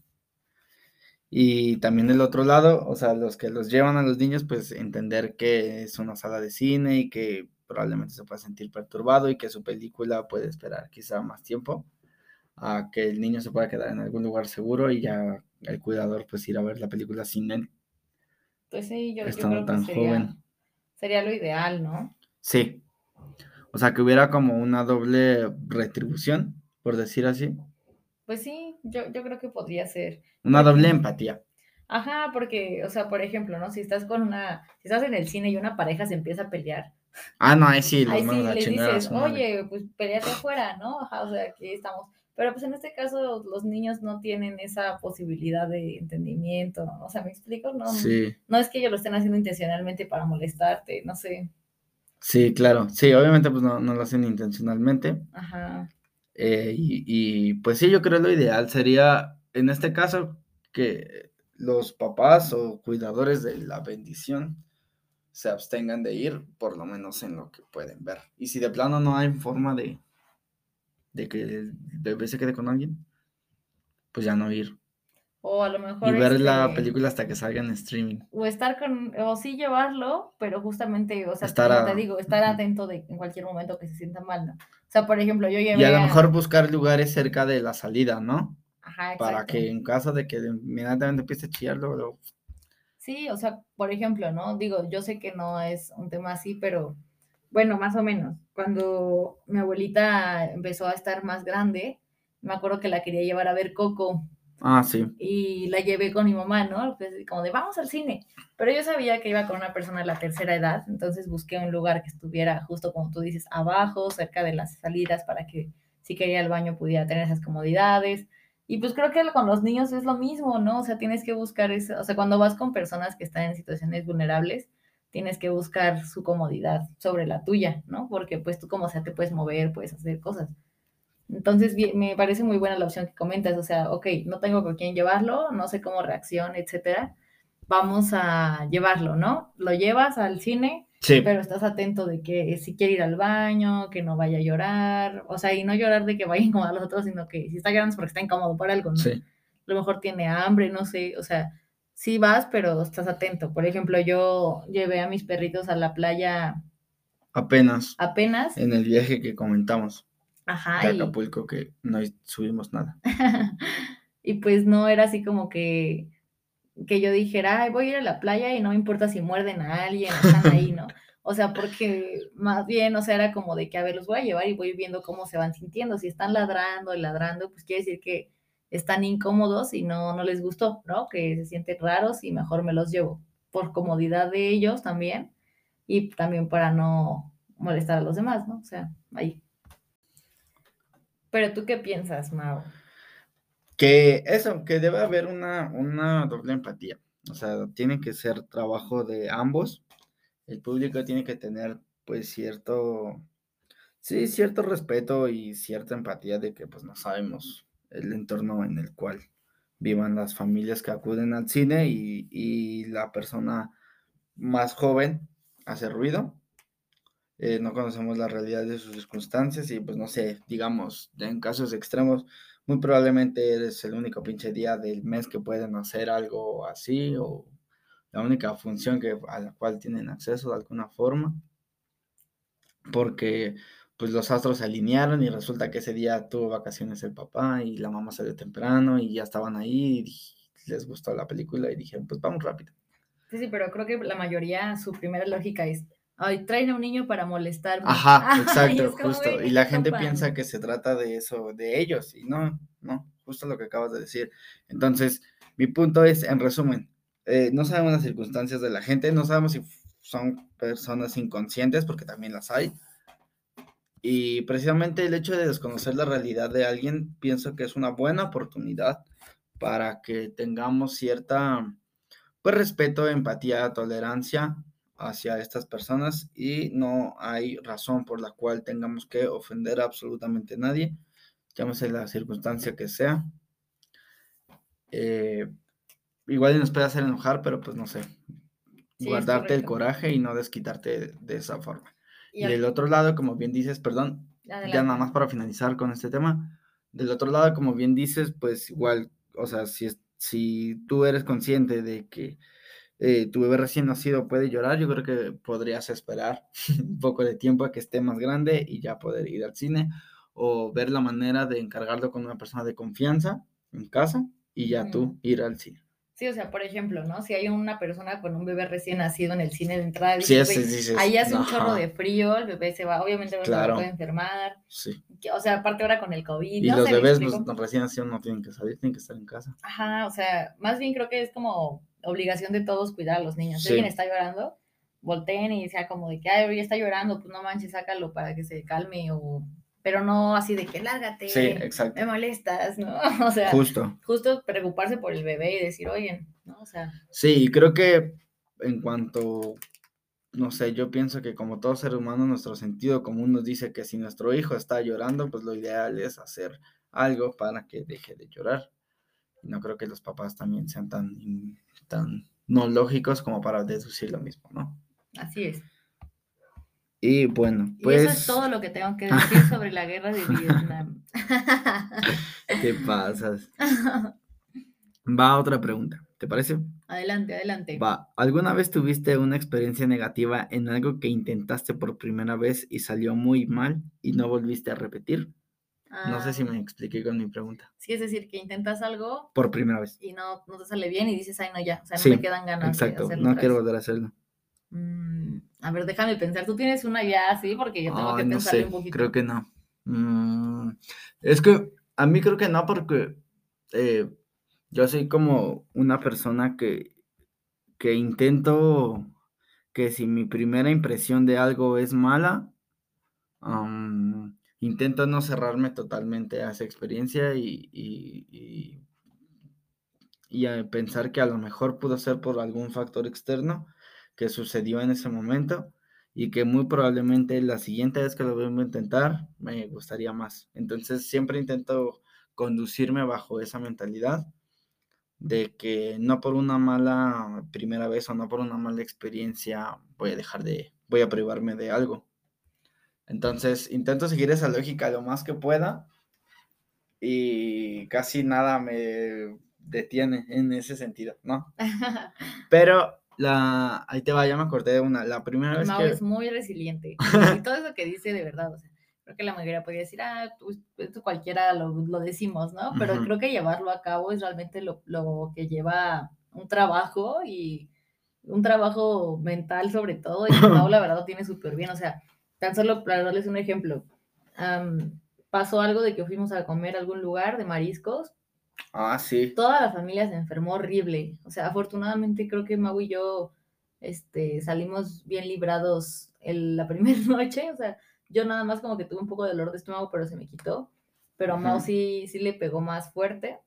Y también del otro lado, o sea, los que los llevan a los niños, pues entender que es una sala de cine y que probablemente se pueda sentir perturbado y que su película puede esperar quizá más tiempo a que el niño se pueda quedar en algún lugar seguro y ya el cuidador pues ir a ver la película sin él. Pues sí, yo, creo que sería, sería lo ideal, ¿no? Sí, o sea, que hubiera como una doble retribución, por decir así. Pues sí, yo, yo creo que podría ser. Una doble empatía. Ajá, porque, o sea, por ejemplo, ¿no? Si estás con una, si estás en el cine y una pareja se empieza a pelear. Ah, no, ahí sí, ahí sí le dices, oye, pues peleate afuera, ¿no? Ajá, o sea, aquí estamos. Pero pues en este caso los niños no tienen esa posibilidad de entendimiento, ¿no? O sea, ¿me explico? No, sí. no es que ellos lo estén haciendo intencionalmente para molestarte, no sé. Sí, claro. Sí, obviamente pues no, lo hacen intencionalmente. Ajá. Eh, y, pues sí, yo creo lo ideal sería, en este caso, que los papás o cuidadores de la bendición se abstengan de ir, por lo menos en lo que pueden ver. Y si de plano no hay forma de, de que el bebé se quede con alguien, pues ya no ir. O a lo mejor. Y ver la este película hasta que salga en streaming. O estar con. O sí llevarlo, pero justamente, o sea, estar te digo, estar atento de en cualquier momento que se sienta mal, ¿no? O sea, por ejemplo, yo llevé. Y a lo mejor buscar lugares cerca de la salida, ¿no? Ajá, exacto. Para que en caso de que inmediatamente empiece a chillar, luego. Sí, o sea, por ejemplo, ¿no? Digo, yo sé que no es un tema así, pero bueno, más o menos. Cuando mi abuelita empezó a estar más grande, me acuerdo que la quería llevar a ver Coco Ah, sí. Y la llevé con mi mamá, ¿no? Pues, como de vamos al cine. Pero yo sabía que iba con una persona de la tercera edad, entonces busqué un lugar que estuviera justo como tú dices, abajo, cerca de las salidas, para que si quería el baño pudiera tener esas comodidades. Y pues creo que con los niños es lo mismo, ¿no? O sea, tienes que buscar eso, o sea, cuando vas con personas que están en situaciones vulnerables, tienes que buscar su comodidad sobre la tuya, ¿no? Porque pues tú como sea te puedes mover, puedes hacer cosas. Entonces, me parece muy buena la opción que comentas, o sea, ok, no tengo con quién llevarlo, no sé cómo reacciona, etcétera. Vamos a llevarlo, ¿no? Lo llevas al cine, sí. pero estás atento de que si quiere ir al baño, que no vaya a llorar, o sea, y no llorar de que vaya a incomodar a los otros, sino que si está llorando es porque está incómodo por algo, ¿no? Sí. A lo mejor tiene hambre, no sé, o sea, sí vas, pero estás atento. Por ejemplo, yo llevé a mis perritos a la playa. Apenas. Apenas. En el viaje que comentamos. Ajá. De Acapulco, que no subimos nada. y pues no era así como que, que yo dijera, Ay, voy a ir a la playa y no me importa si muerden a alguien, están ahí, ¿no? O sea, porque más bien, o sea, era como de que, a ver, los voy a llevar y voy viendo cómo se van sintiendo. Si están ladrando y ladrando, pues quiere decir que, están incómodos y no, no les gustó, ¿no? Que se sienten raros y mejor me los llevo por comodidad de ellos también y también para no molestar a los demás, ¿no? O sea, ahí. Pero tú qué piensas, Mau? Que eso, que debe haber una, una doble empatía. O sea, tiene que ser trabajo de ambos. El público tiene que tener, pues, cierto, sí, cierto respeto y cierta empatía de que, pues, no sabemos el entorno en el cual vivan las familias que acuden al cine y, y la persona más joven hace ruido. Eh, no conocemos la realidad de sus circunstancias y pues no sé, digamos, en casos extremos, muy probablemente eres el único pinche día del mes que pueden hacer algo así o la única función que, a la cual tienen acceso de alguna forma. Porque pues los astros se alinearon y resulta que ese día tuvo vacaciones el papá y la mamá salió temprano y ya estaban ahí y les gustó la película y dijeron, pues vamos rápido. Sí, sí, pero creo que la mayoría, su primera lógica es, ay, traen a un niño para molestarme. Ajá, exacto, justo. Y la gente piensa que se trata de eso, de ellos, y no, no, justo lo que acabas de decir. Entonces, mi punto es, en resumen, eh, no sabemos las circunstancias de la gente, no sabemos si son personas inconscientes, porque también las hay. Y precisamente el hecho de desconocer la realidad de alguien, pienso que es una buena oportunidad para que tengamos cierta pues respeto, empatía, tolerancia hacia estas personas y no hay razón por la cual tengamos que ofender a absolutamente nadie, llámese la circunstancia que sea. Eh, igual nos puede hacer enojar, pero pues no sé, guardarte el coraje y no desquitarte de, esa forma. Y, del otro lado, como bien dices, perdón, ya nada más para finalizar con este tema, del otro lado, como bien dices, pues igual, o sea, si si tú eres consciente de que eh, tu bebé recién nacido puede llorar, yo creo que podrías esperar un poco de tiempo a que esté más grande y ya poder ir al cine o ver la manera de encargarlo con una persona de confianza en casa y ya tú ir al cine. Sí, o sea, por ejemplo, ¿no? Si hay una persona con un bebé recién nacido en el cine de entrada, sí, sí, ahí hace un chorro de frío, el bebé se va, obviamente se puede enfermar. Sí. O sea, aparte ahora con el COVID. Y los bebés recién nacidos no tienen que salir, tienen que estar en casa. Ajá, o sea, más bien creo que es como obligación de todos cuidar a los niños. Si alguien está llorando, volteen y sea como de que, ay, ya está llorando, pues no manches, sácalo para que se calme o pero no así de que lárgate, sí, exacto. me molestas, ¿no? O sea, justo. justo preocuparse por el bebé y decir, oye, ¿no? O sea. Sí, creo que en cuanto, no sé, yo pienso que como todo ser humano, nuestro sentido común nos dice que si nuestro hijo está llorando, pues lo ideal es hacer algo para que deje de llorar. No creo que los papás también sean tan, tan no lógicos como para deducir lo mismo, ¿no? Así es. Y bueno, pues. Y eso es pues todo lo que tengo que decir sobre la guerra de Vietnam. ¿Qué pasas? Va otra pregunta, ¿te parece? Adelante, adelante. Va, ¿alguna vez tuviste una experiencia negativa en algo que intentaste por primera vez y salió muy mal y no volviste a repetir? No sé si me expliqué con mi pregunta. Sí, es decir, que intentas algo por primera vez y no, no te sale bien y dices, ay, no, ya, o sea, no me quedan ganas. Exacto, no quiero volver a hacerlo. Mm, a ver, déjame pensar. ¿Tú tienes una ya así? Porque yo tengo que pensar un poquito. Creo que no. Mm, es que a mí creo que no, porque eh, yo soy como una persona que, que intento que si mi primera impresión de algo es mala, intento no cerrarme totalmente a esa experiencia y, y, y, a pensar que a lo mejor pudo ser por algún factor externo que sucedió en ese momento y que muy probablemente la siguiente vez que lo voy a intentar me gustaría más. Entonces siempre intento conducirme bajo esa mentalidad de que no por una mala primera vez o no por una mala experiencia voy a dejar de, voy a privarme de algo. Entonces intento seguir esa lógica lo más que pueda y casi nada me detiene en ese sentido, ¿no? Pero la, ahí te va, ya me acordé de una. La primera vez Mau que. es muy resiliente. y todo eso que dice de verdad, o sea, creo que la mayoría podría decir, ah, pues, esto cualquiera lo, lo decimos, ¿no? Pero creo que llevarlo a cabo es realmente lo, lo, que lleva un trabajo y un trabajo mental sobre todo. Y Mau, la verdad, lo tiene súper bien. O sea, tan solo para darles un ejemplo. pasó algo de que fuimos a comer a algún lugar de mariscos Ah, sí. Toda la familia se enfermó horrible. O sea, afortunadamente creo que Mau y yo este, salimos bien librados el, la primera noche. O sea, yo nada más como que tuve un poco de dolor de estómago, pero se me quitó. Pero a Mau sí, sí le pegó más fuerte.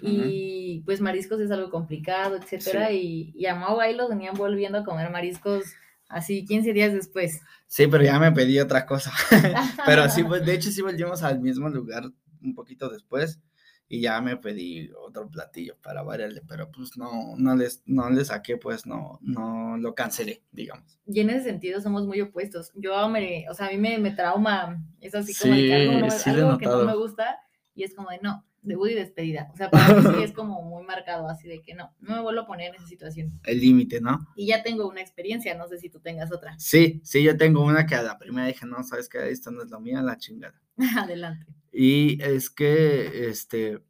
Y pues mariscos es algo complicado, etcétera. Y, y a Mau ahí los venían volviendo a comer mariscos así 15 días después. Sí, pero ya me pedí otra cosa. pero sí, pues, de hecho sí volvimos al mismo lugar un poquito después y ya me pedí otro platillo para variarle, pero pues no, no les, no le saqué, pues no, no lo cancelé, digamos. Y en ese sentido somos muy opuestos. Yo me, o sea, a mí me, me trauma, es así como de que algo, no, Sí, sí algo que no me gusta y es como de no, debut y despedida. O sea, para mí sí es como muy marcado, así de que no, no me vuelvo a poner en esa situación. El límite, ¿no? Y ya tengo una experiencia, no sé si tú tengas otra. Sí, sí, yo tengo una que a la primera dije, no, sabes que esto no es lo mío, la chingada. Adelante. Y es que, este,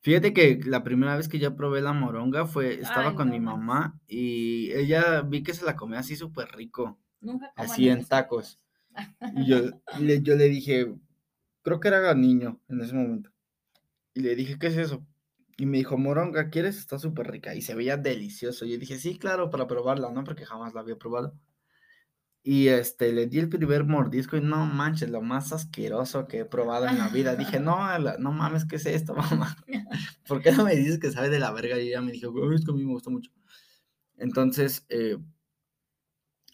fíjate que la primera vez que yo probé la moronga fue, estaba Ay, con no mi mamá y ella vi que se la comía así súper rico, Nunca así en eso. tacos. Y yo le, yo le dije, creo que era niño en ese momento. Y le dije, ¿qué es eso? Y me dijo, moronga, ¿quieres? Está súper rica. Y se veía delicioso. Yo dije, sí, claro, para probarla, ¿no? Porque jamás la había probado. Y este, le di el primer mordisco y no manches, lo más asqueroso que he probado en la vida. Dije, no, la- no mames, ¿qué es esto, mamá? ¿Por qué no me dices que sabe de la verga? Y ella me dijo, "Ay, es que a mí me gusta mucho. Entonces, eh,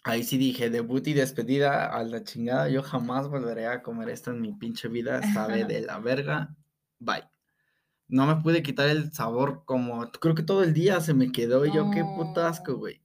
ahí sí dije, debut y despedida a la chingada. Yo jamás volveré a comer esto en mi pinche vida. Sabe de la verga. Bye. No me pude quitar el sabor como, creo que todo el día se me quedó. Y yo, qué puta asco, No. güey.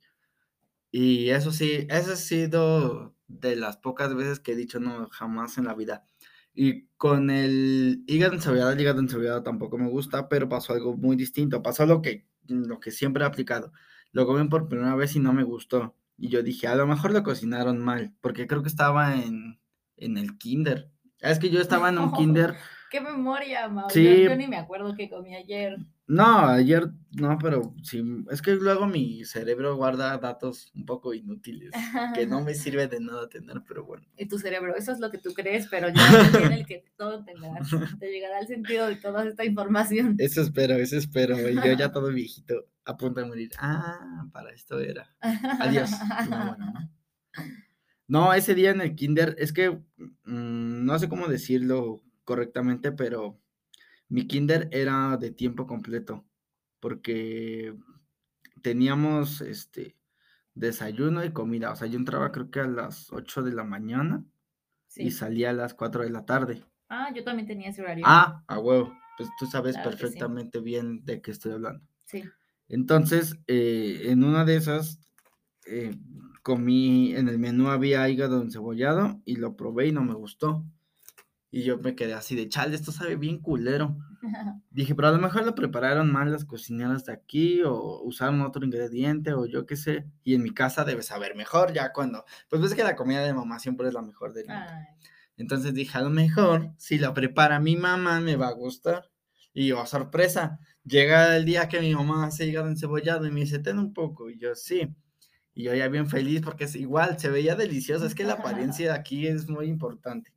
Y eso sí, eso ha sido de las pocas veces que he dicho no, jamás en la vida. Y con el hígado encebollado, el hígado encebollado tampoco me gusta, pero pasó algo muy distinto. Pasó lo que, lo que siempre he aplicado. Lo comí por primera vez y no me gustó. Y yo dije, a lo mejor lo cocinaron mal, porque creo que estaba en, en el kinder. Es que yo estaba en un kinder. ¡Qué memoria, Mau! Yo- Sí. Yo, ni me acuerdo qué comí ayer. No, ayer no, pero sí, es que luego mi cerebro guarda datos un poco inútiles que no me sirve de nada tener, pero bueno. Y tu cerebro, eso es lo que tú crees, pero ya en el que todo tendrás. Te llegará el sentido de toda esta información. Eso espero, eso espero. Y yo ya todo viejito, a punto de morir. Ah, para esto era. Adiós. No, bueno, ¿no? No, ese día en el kinder, es que mm, no sé cómo decirlo correctamente, pero mi kinder era de tiempo completo, porque teníamos este desayuno y comida. O sea, yo entraba creo que a las 8 de la mañana y salía a las 4 de la tarde. Ah, yo también tenía ese horario. Ah, a huevo. Pues tú sabes Claro que sí. perfectamente bien de qué estoy hablando. Sí. Entonces, eh, en una de esas, eh, comí, en el menú había hígado encebollado y lo probé y no me gustó. Y yo me quedé así de, chale, esto sabe bien culero. Dije, pero a lo mejor lo prepararon mal las cocineras de aquí o usaron otro ingrediente o yo qué sé. Y en mi casa debe saber mejor ya cuando, pues ves que la comida de mamá siempre es la mejor del mundo. Entonces dije, a lo mejor si la prepara mi mamá me va a gustar. Y yo, sorpresa, llega el día que mi mamá hace hígado encebollado y me dice, ten un poco. Y yo, sí. Y yo ya bien feliz porque es igual, se veía delicioso. Es que la apariencia de aquí es muy importante.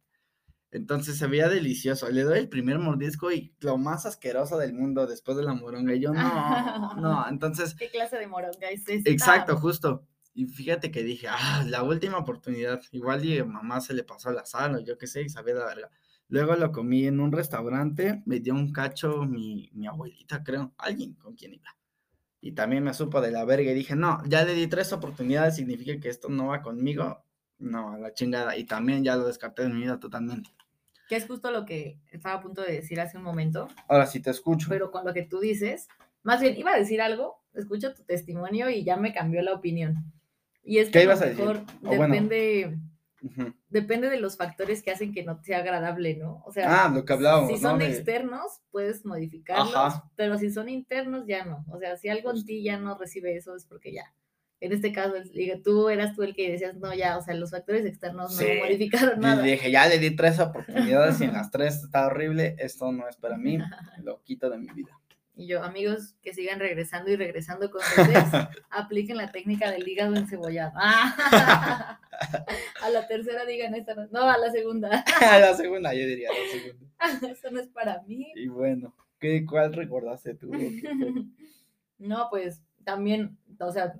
Entonces se veía delicioso. Le doy el primer mordisco y lo más asqueroso del mundo después de la moronga. Y yo, no, no. Entonces, ¿Qué clase de moronga es esta? Exacto, justo. Y fíjate que dije, ah, la última oportunidad. Igual y mamá se le pasó la sal o yo qué sé, y sabía la verga. Luego lo comí en un restaurante, me dio un cacho mi, mi abuelita, creo, alguien con quien iba. Y también me supo de la verga y dije, no, ya le di tres oportunidades, significa que esto no va conmigo. No, a la chingada. Y también ya lo descarté de mi vida totalmente. Que es justo lo que estaba a punto de decir hace un momento, Ahora sí te escucho. pero con lo que tú dices, más bien iba a decir algo, escucho tu testimonio y ya me cambió la opinión. Y es ¿Qué que ibas a decir? bueno. depende, depende de los factores que hacen que no sea agradable, ¿no? O sea, Ah, lo que hablábamos, si son externos, puedes modificarlos, Ajá. pero si son internos, ya no. O sea, si algo en ti ya no recibe eso, es porque ya. En este caso, tú eras tú el que decías, no, ya, o sea, los factores externos no Sí. modificaron Y nada. dije, ya le di tres oportunidades y en las tres está horrible, esto no es para mí, lo quito de mi vida. Y yo, amigos, que sigan regresando y regresando con ustedes, apliquen la técnica del hígado encebollado. Ah, a la tercera digan esta, no, no, a la segunda, la segunda, yo diría, la segunda. eso no es para mí. Y bueno, ¿Qué, ¿Cuál recordaste tú? no, pues también, o sea,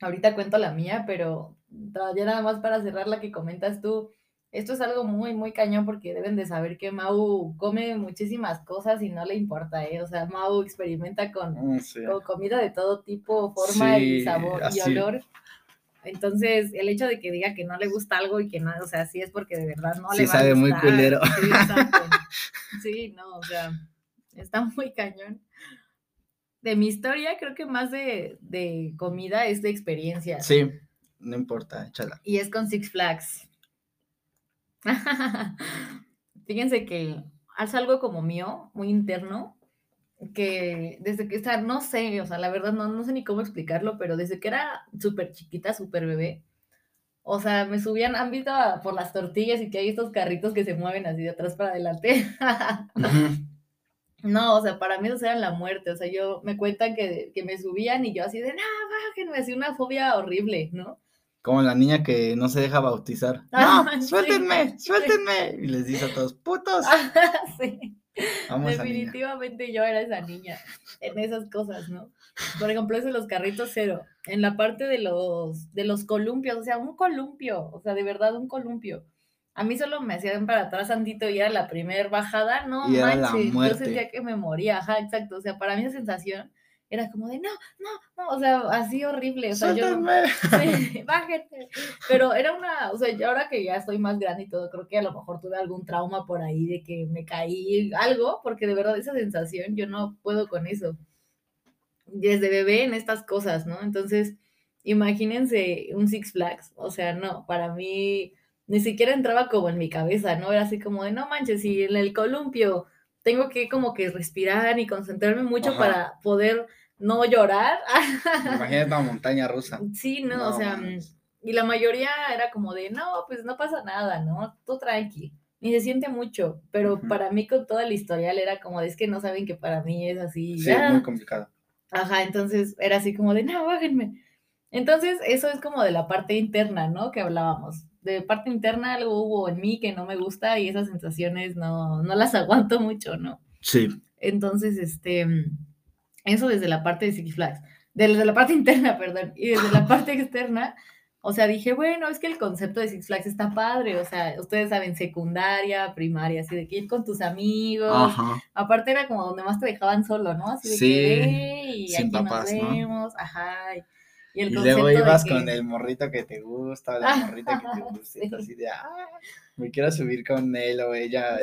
ahorita cuento la mía, pero ya nada más para cerrar la que comentas tú, esto es algo muy, muy cañón porque deben de saber que Mau come muchísimas cosas y no le importa, ¿eh? O sea, Mau experimenta con, mm, comida de todo tipo, forma y sabor y olor. Entonces, el hecho de que diga que no le gusta algo y que no, o sea, sí es porque de verdad no le va sabe a muy culero. Sí, no, o sea, está muy cañón. De mi historia, creo que más de, de comida es de experiencia. Sí, no importa, échala. Y es con Six Flags. Fíjense que hace algo como mío, muy interno, que desde que, o no sé, o sea, la verdad no, no sé ni cómo explicarlo, pero desde que era súper chiquita, súper bebé, o sea, me subían, han visto por las tortillas y que hay estos carritos que se mueven así de atrás para adelante. No, o sea, para mí eso era la muerte, o sea, yo me cuentan que, que me subían y yo así de, no, bájenme, así una fobia horrible, ¿no? Como la niña que no se deja bautizar. Ah, no, suéltenme, suéltenme. Y les dice a todos, putos. sí. Definitivamente yo era esa niña en esas cosas, ¿no? Por ejemplo, eso de los carritos cero. En la parte de los, de los columpios, o sea, un columpio, o sea, de verdad un columpio. A mí solo me hacían para atrás tantito y era la primera bajada, no y manches, yo sentía que me moría, ajá, exacto. O sea, para mí esa sensación era como de no, no, no, o sea, así horrible, o sea, yo, sí, bájate, pero era una, o sea, yo ahora que ya estoy más grande y todo, creo que a lo mejor tuve algún trauma por ahí de que me caí, algo, porque de verdad esa sensación yo no puedo con eso, desde bebé en estas cosas, ¿no? Entonces, imagínense un Six Flags, o sea, no, para mí ni siquiera entraba como en mi cabeza, ¿no? Era así como de, no manches, y en el columpio tengo que como que respirar y concentrarme mucho para poder no llorar. Imagínate una montaña rusa. Sí, no, o sea, y la mayoría era como de, no, pues no pasa nada, ¿no? Tú tranqui. Ni se siente mucho, pero para mí con toda la historial era como de, es que no saben que para mí es así. Sí, es muy complicado. Ajá, entonces era así como de, no, bájenme. Entonces, eso es como de la parte interna, ¿no? Que hablábamos de parte interna algo hubo en mí que no me gusta y esas sensaciones no, no las aguanto mucho, ¿no? Sí. Entonces, este, eso desde la parte de Six Flags, desde la parte interna, perdón, y desde la parte externa, o sea, dije, bueno, es que el concepto de Six Flags está padre, o sea, ustedes saben, secundaria, primaria, así de que ir con tus amigos, Ajá. aparte era como donde más te dejaban solo, ¿no? Así de que, y aquí nos vemos, ajá, y, luego ibas con el morrito que te gusta, la morrita que te gusta, así de, ah, me quiero subir con él o ella.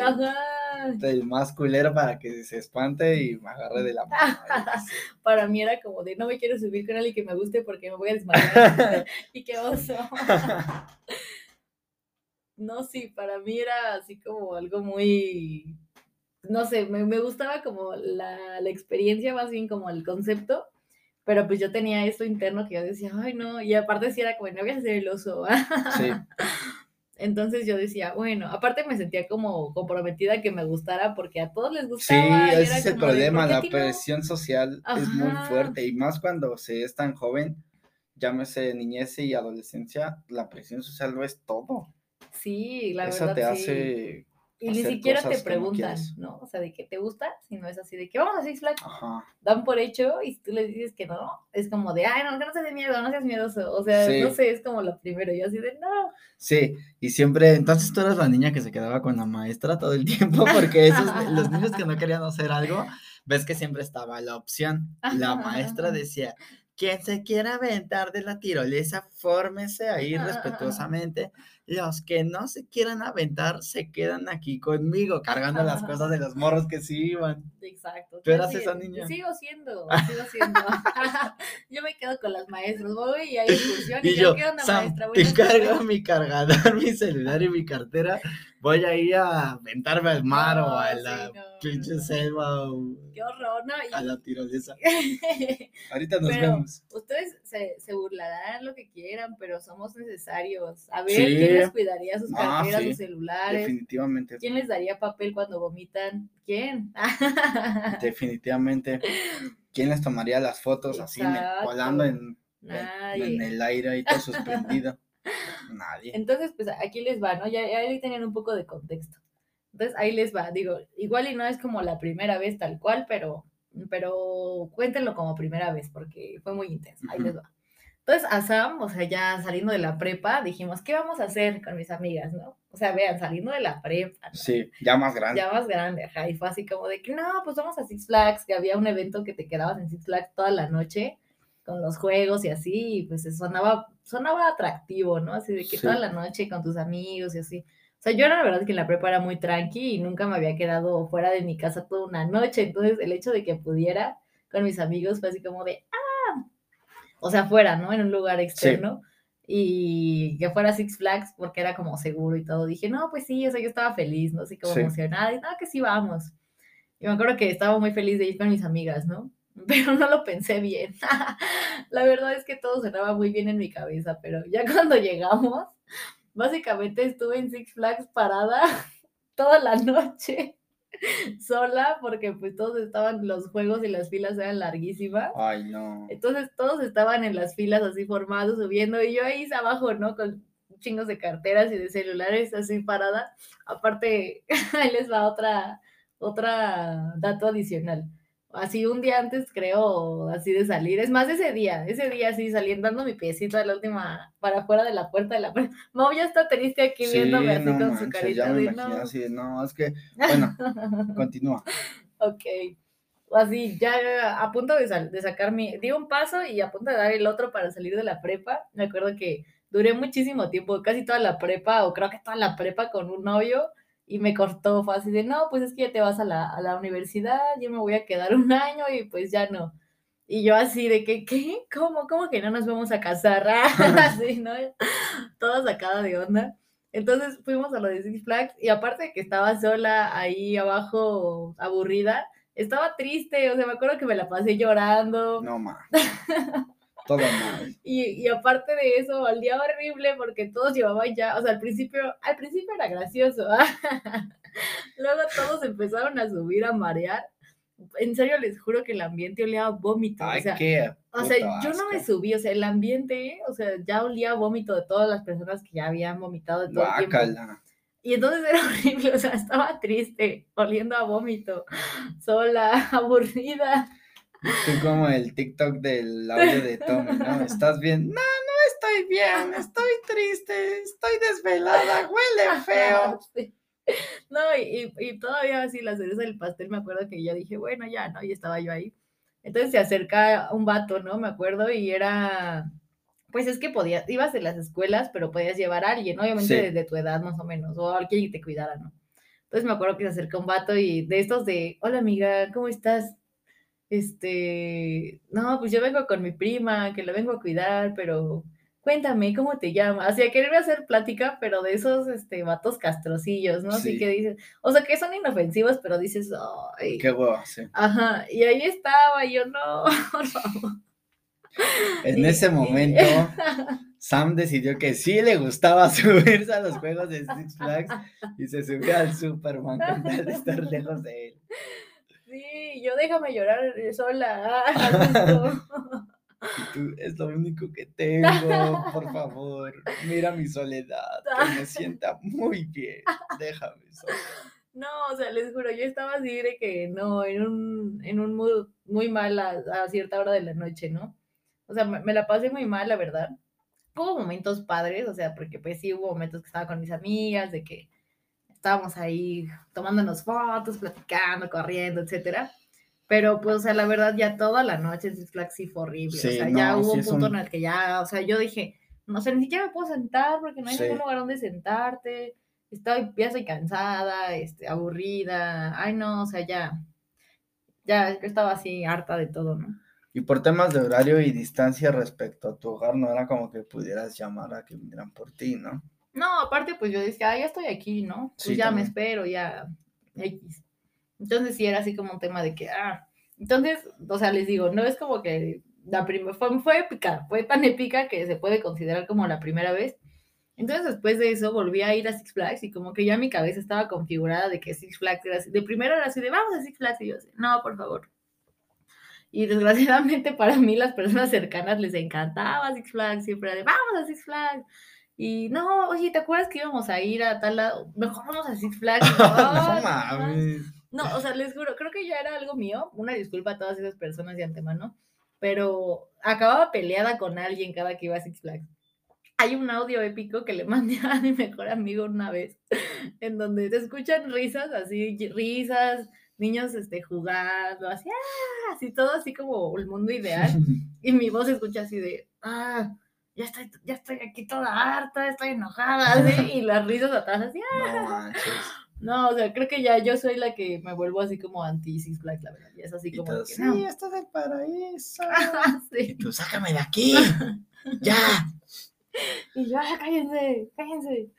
El, más culero para que se espante y me agarre de la mano. para mí era como de, no me quiero subir con y que me guste porque me voy a desmayar. y qué oso. no, sí, para mí era así como algo muy, no sé, me, me gustaba como la, la experiencia, más bien como el concepto pero pues yo tenía esto interno que yo decía, ay no, y aparte si era como, no voy a ser el oso. Sí. Entonces yo decía, bueno, aparte me sentía como comprometida que me gustara porque a todos les gustaba. Sí, ese es el problema, la presión social es muy fuerte y más cuando se es tan joven, llámese niñez y adolescencia, la presión social lo es todo. Sí, la verdad. Eso te hace y ni siquiera te preguntan, ¿no? O sea, de que te gusta, si no es así de que vamos a Six Flags. Dan por hecho y si tú les dices que no, es como de, ay, no, que no seas de miedo, no seas miedoso. O sea, no sé, es como lo primero. Yo así de, no. Sí, y siempre, entonces tú eras la niña que se quedaba con la maestra todo el tiempo, porque esos, los niños que no querían hacer algo, ves que siempre estaba la opción. La maestra decía, quien se quiera aventar de la tirolesa, fórmese ahí respetuosamente los que no se quieran aventar se quedan aquí conmigo, cargando las cosas de los morros que sí iban. Exacto. Tú eras esa niña. Sigo siendo, sigo siendo. yo me quedo con las maestras, voy y hay excursión y, yo, quedo una maestra. Voy te cargo mi cargador, mi celular y mi cartera. Voy a ir a aventarme al mar o a la pinche selva o Qué horror, ¿no? a la tirolesa. Ahorita nos vemos. Ustedes se, se, burlarán lo que quieran, pero somos necesarios. A ver, ¿quién les cuidaría sus ah, carteras, sus celulares? Definitivamente. ¿Quién les daría papel cuando vomitan? ¿Quién? definitivamente. ¿Quién les tomaría las fotos así, volando en, en, el aire y todo suspendido? Nadie. Entonces, pues aquí les va, ¿no? Ya, ya ahí tenían un poco de contexto. Entonces ahí les va, digo, igual y no es como la primera vez tal cual, pero, pero cuéntenlo como primera vez porque fue muy intenso. Ahí les va. Entonces a Sam, o sea, ya saliendo de la prepa, dijimos, ¿qué vamos a hacer con mis amigas, no? O sea, vean, saliendo de la prepa. Sí, ya más grande. Ya más grande, ajá. Y fue así como de que, no, pues vamos a Six Flags, que había un evento que te quedabas en Six Flags toda la noche con los juegos y así, y pues sonaba, sonaba atractivo, ¿no? Así de que toda la noche con tus amigos y así. O sea, yo era la verdad que en la prepa era muy tranqui y nunca me había quedado fuera de mi casa toda una noche. Entonces, el hecho de que pudiera con mis amigos fue así como de, ah, o sea, fuera, ¿no? En un lugar externo. Y que fuera Six Flags porque era como seguro y todo. Dije, no, pues sí, o sea, yo estaba feliz, ¿no? Así como emocionada. Y no, que sí, vamos. Y me acuerdo que estaba muy feliz de ir con mis amigas, ¿no? Pero no lo pensé bien. la verdad es que todo sonaba muy bien en mi cabeza, pero ya cuando llegamos, básicamente estuve en Six Flags parada toda la noche sola porque pues todos estaban, los juegos y las filas eran larguísimas. Ay, no. Entonces todos estaban en las filas así formados, subiendo y yo ahí abajo, ¿no? Con chingos de carteras y de celulares así parada. Aparte, ahí les va otra, otra dato adicional así un día antes, creo, así de salir. Es más, ese día, ese día así saliendo, dando mi piecito de la última, para afuera de la puerta de la puerta. Mau ya está triste aquí viéndome así con su carita. Ya me no. así, no, es que, bueno, continúa. Ok. Así, ya a punto de, de sacar mi, di un paso y a punto de dar el otro para salir de la prepa. Me acuerdo que duré muchísimo tiempo, casi toda la prepa, o creo que toda la prepa con un novio y me cortó, fue así de, no, pues es que ya te vas a la, a la universidad, yo me voy a quedar un año y pues ya no. Y yo así de que, ¿qué? ¿Cómo? ¿Cómo que no nos vamos a casar? así, ¿no? Toda sacada de onda. Entonces fuimos a lo de Six Flags y aparte de que estaba sola ahí abajo, aburrida, estaba triste, o sea, me acuerdo que me la pasé llorando. No, ma. Todo mal. Y, y, aparte de eso, al día horrible porque todos llevaban ya, o sea, al principio, al principio era gracioso, luego todos empezaron a subir, a marear. En serio, les juro que el ambiente olía a vómito. Ay, o sea, qué o sea yo no me subí, o sea, el ambiente, o sea, ya olía a vómito de todas las personas que ya habían vomitado de todo el tiempo. Y entonces era horrible, o sea, estaba triste, oliendo a vómito, sola, aburrida. Tú como el TikTok del audio de Tommy, ¿no? ¿Estás bien? No, no estoy bien, estoy triste, estoy desvelada, huele feo. No, y, y, todavía así la cereza del pastel, me acuerdo que ya dije, bueno, ya, ¿no? Y estaba yo ahí. Entonces se acerca un vato, ¿no? Me acuerdo, y era, pues es que podías, ibas de las escuelas, pero podías llevar a alguien, obviamente de tu edad más o menos, o alguien que te cuidara, ¿no? Entonces me acuerdo que se acerca un vato y de estos de, hola amiga, ¿cómo estás? Este, no, pues yo vengo con mi prima, que la vengo a cuidar, pero cuéntame, ¿cómo te llamas? O sea, querer hacer plática, pero de esos, este, vatos castrocillos, ¿no? Así que dices, o sea, que son inofensivos, pero dices, ay. Qué huevo, sí. Ajá, y ahí estaba, y yo, no, por favor. En ese momento, Sam decidió que sí le gustaba subirse a los juegos de Six Flags y se subió al Superman con tal de estar lejos de él. Sí, yo déjame llorar sola. tú, es lo único que tengo, por favor. Mira mi soledad, que me sienta muy bien. Déjame sola. No, o sea, les juro, yo estaba así de que no, en un, en un mood muy mal a, cierta hora de la noche, ¿no? O sea, me, me, la pasé muy mal, la verdad. Hubo momentos padres, o sea, porque pues sí hubo momentos que estaba con mis amigas, de que estábamos ahí tomándonos fotos, platicando, corriendo, etcétera. Pero, pues, o sea, la verdad, ya toda la noche en Six Flags sí fue horrible. o sea, ya hubo un punto en el que ya, o sea, yo dije, no sé, ni siquiera me puedo sentar porque no hay ningún lugar donde sentarte. Estoy, ya estoy cansada, este, aburrida. Ay, no, o sea, ya, ya estaba así harta de todo, ¿no? Y por temas de horario y distancia respecto a tu hogar, no era como que pudieras llamar a que vinieran por ti, ¿no? No, aparte, pues yo decía, ah, ya estoy aquí, ¿no? Pues ya me espero, ya X. Entonces sí era así como un tema de que, ah, entonces, o sea, les digo, no es como que la primera, fue, fue épica, fue tan épica que se puede considerar como la primera vez. Entonces después de eso volví a ir a Six Flags y como que ya mi cabeza estaba configurada de que Six Flags era así, de primero era así de vamos a Six Flags y yo así, no, por favor. Y desgraciadamente para mí las personas cercanas les encantaba Six Flags, siempre era de vamos a Six Flags. Y no, oye, ¿te acuerdas que íbamos a ir a tal lado? Mejor vamos a Six Flags. No "Ay, mames. no, o sea, les juro, creo que ya era algo mío. Una disculpa a todas esas personas de antemano, pero acababa peleada con alguien cada que iba a Six Flags. Hay un audio épico que le mandé a mi mejor amigo una vez, en donde se escuchan risas, así, risas, niños este, jugando, así, ¡ah! así todo así como el mundo ideal. Y mi voz se escucha así de, ah, ya estoy, ya estoy aquí toda harta, estoy enojada, y las risas atrás, así, ah. No. No, o sea, creo que ya yo soy la que me vuelvo así como anti Six Flags, la verdad. Y es así Y como que sí, no. esto es el paraíso. Sí. Tú sácame de aquí. ya. Y yo, "Ah, cállense, cállense.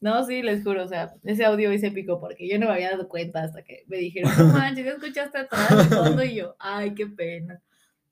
No, sí, les juro, o sea, ese audio es épico porque yo no me había dado cuenta hasta que me dijeron, no manches, ¿ya escuchaste atrás de fondo? Y yo, ay, qué pena.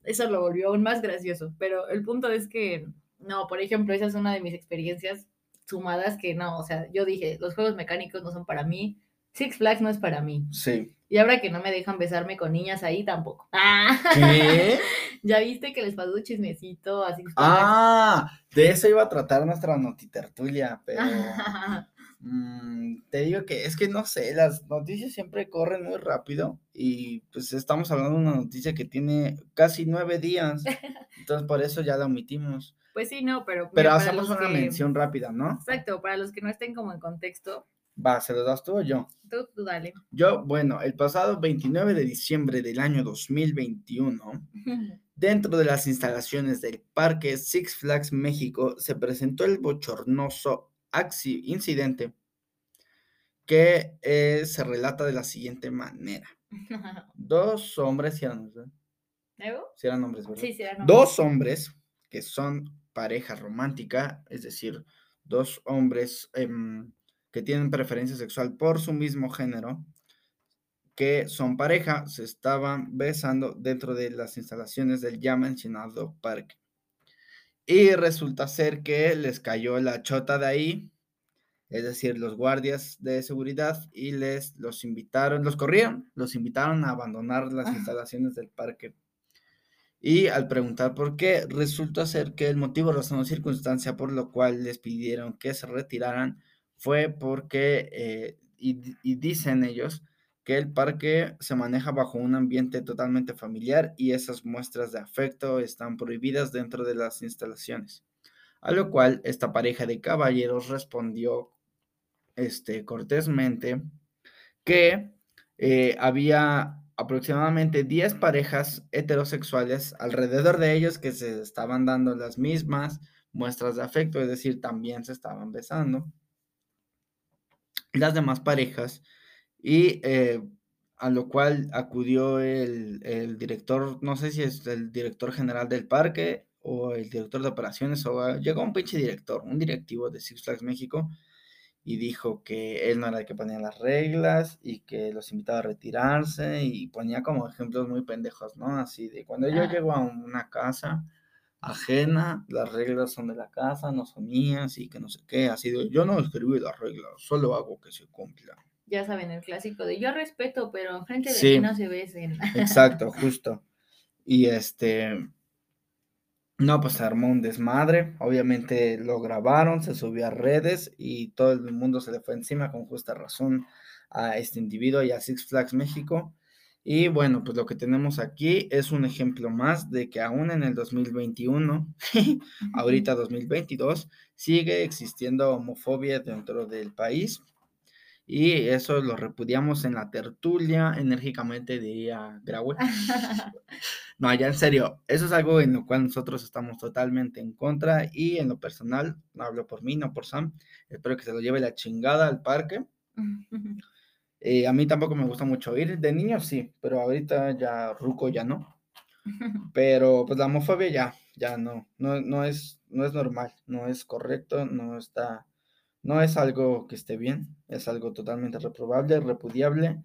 Eso lo volvió aún más gracioso. Pero el punto es que, no, por ejemplo, esa es una de mis experiencias sumadas que no, o sea, yo dije, los juegos mecánicos no son para mí, Six Flags no es para mí. Sí. Y ahora que no me dejan besarme con niñas ahí tampoco. Ah, ¿Qué? ya viste que les pasó un chismecito a Six Flags. Ah, de eso iba a tratar nuestra notitertulia, pero mm, te digo que es que no sé, las noticias siempre corren muy rápido y pues estamos hablando de una noticia que tiene casi nueve días, entonces por eso ya la omitimos. Pues sí, no, pero. Pero mira, hacemos una que- mención rápida, ¿no? Exacto, para los que no estén como en contexto, Va, ¿se lo das tú o yo? tú, tú dale. Yo, bueno, el pasado 29 de diciembre del año 2021, dentro de las instalaciones del Parque Six Flags México, se presentó el bochornoso incidente que eh, se relata de la siguiente manera. Dos hombres, si eran. Sí eran hombres, ¿verdad? Sí, sí, era Dos hombres que son pareja romántica, es decir, dos hombres em, que tienen preferencia sexual por su mismo género, que son pareja, se estaban besando dentro de las instalaciones del ya mencionado parque. Y resulta ser que les cayó la chota de ahí, es decir, los guardias de seguridad, y les los invitaron, los corrieron, los invitaron a abandonar las Ah. instalaciones del parque. Y al preguntar por qué, resulta ser que el motivo, razón o circunstancia por lo cual les pidieron que se retiraran fue porque, eh, y, di- y dicen ellos, que el parque se maneja bajo un ambiente totalmente familiar y esas muestras de afecto están prohibidas dentro de las instalaciones. A lo cual esta pareja de caballeros respondió este, cortésmente que eh, había aproximadamente 10 parejas heterosexuales alrededor de ellos que se estaban dando las mismas muestras de afecto, es decir, también se estaban besando. Las demás parejas y eh, a lo cual acudió el, el director, no sé si es el director general del parque o el director de operaciones o llegó un pinche director, un directivo de Six Flags México y dijo que él no era el que ponía las reglas y que los invitaba a retirarse y ponía como ejemplos muy pendejos, ¿no? Así de cuando yo Ah. llego a una casa ajena, las reglas son de la casa, no son mías y que no sé qué, así de yo no escribí las reglas, solo hago que se cumplan. Ya saben, el clásico de yo respeto, pero enfrente de Sí. mí no se besen. Exacto, justo. Y este, no, pues se armó un desmadre. Obviamente lo grabaron, se subió a redes y todo el mundo se le fue encima con justa razón a este individuo y a Six Flags México. Y bueno, pues lo que tenemos aquí es un ejemplo más de que aún en el 2021, ahorita 2022, sigue existiendo homofobia dentro del país. Y eso lo repudiamos en la tertulia, enérgicamente diría Graue. No, ya en serio, eso es algo en lo cual nosotros estamos totalmente en contra y en lo personal, no hablo por mí, no por Sam, espero que se lo lleve la chingada al parque. Eh, a mí tampoco me gusta mucho ir, de niño sí, pero ahorita ya ruco ya no. Pero pues la homofobia ya, ya no, no, no es, no es normal, no es correcto, no está, no es algo que esté bien, es algo totalmente reprobable, repudiable,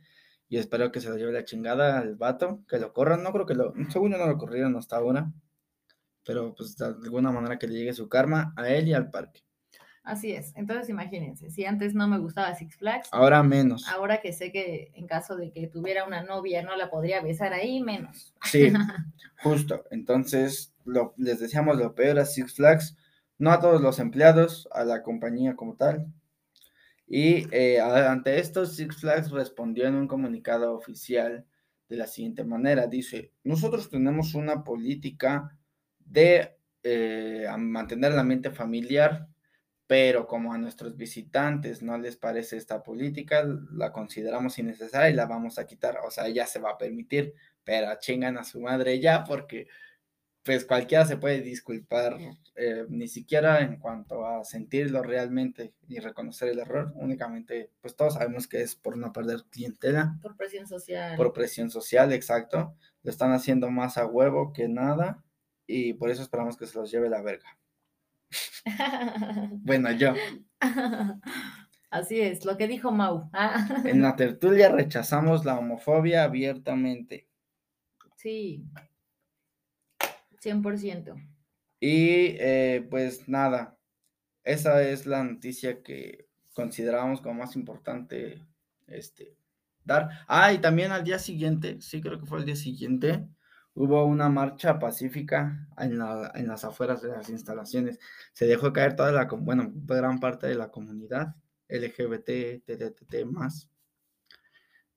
y espero que se lo lleve la chingada al vato, que lo corran, no creo que lo, según yo no lo corrieron hasta ahora, pero pues de alguna manera que le llegue su karma a él y al parque. Así es. Entonces imagínense, si antes no me gustaba Six Flags, Ahora menos, ahora que sé que en caso de que tuviera una novia no la podría besar ahí, menos. sí, justo, entonces lo- les deseamos lo peor a Six Flags, no a todos los empleados, a la compañía como tal. Y eh, ante esto, Six Flags respondió en un comunicado oficial de la siguiente manera. Dice, nosotros tenemos una política de eh, mantener el ambiente familiar, pero como a nuestros visitantes no les parece esta política, la consideramos innecesaria y la vamos a quitar. O sea, ya se va a permitir, pero chingan a su madre ya porque pues cualquiera se puede disculpar, eh, ni siquiera en cuanto a sentirlo realmente y reconocer el error, únicamente, pues todos sabemos que es por no perder clientela. Por presión social. Por presión social, exacto. Lo están haciendo más a huevo que nada y por eso esperamos que se los lleve la verga. bueno, yo. Así es, lo que dijo Mau. en la tertulia rechazamos la homofobia abiertamente. Sí, 100%. Y eh, pues nada, esa es la noticia que consideramos como más importante este, dar. Ah, y también al día siguiente, sí creo que fue el día siguiente, hubo una marcha pacífica en, en las afueras de las instalaciones. Se dejó caer toda la, bueno, gran parte de la comunidad LGBT, TTT más.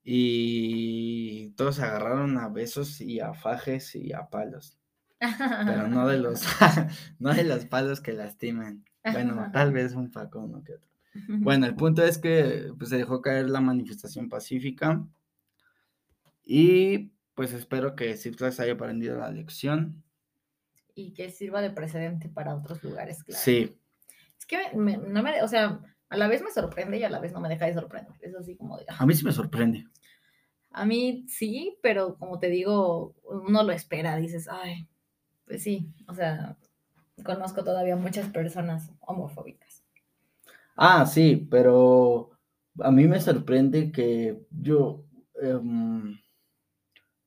Y todos se agarraron a besos y a fajes y a palos pero no de los, no de los palos que lastimen. Bueno, tal vez un paco uno que otro. Bueno, el punto es que pues, se dejó caer la manifestación pacífica y pues espero que Six haya aprendido la lección. Y que sirva de precedente para otros lugares, claro. Sí. Es que no me, o sea, a la vez me sorprende y a la vez no me deja de sorprender. Es así como de... A mí sí me sorprende. A mí sí, pero como te digo, uno lo espera, dices, ay, pues sí, o sea, conozco todavía muchas personas homofóbicas. Ah, sí, pero a mí me sorprende que yo, em,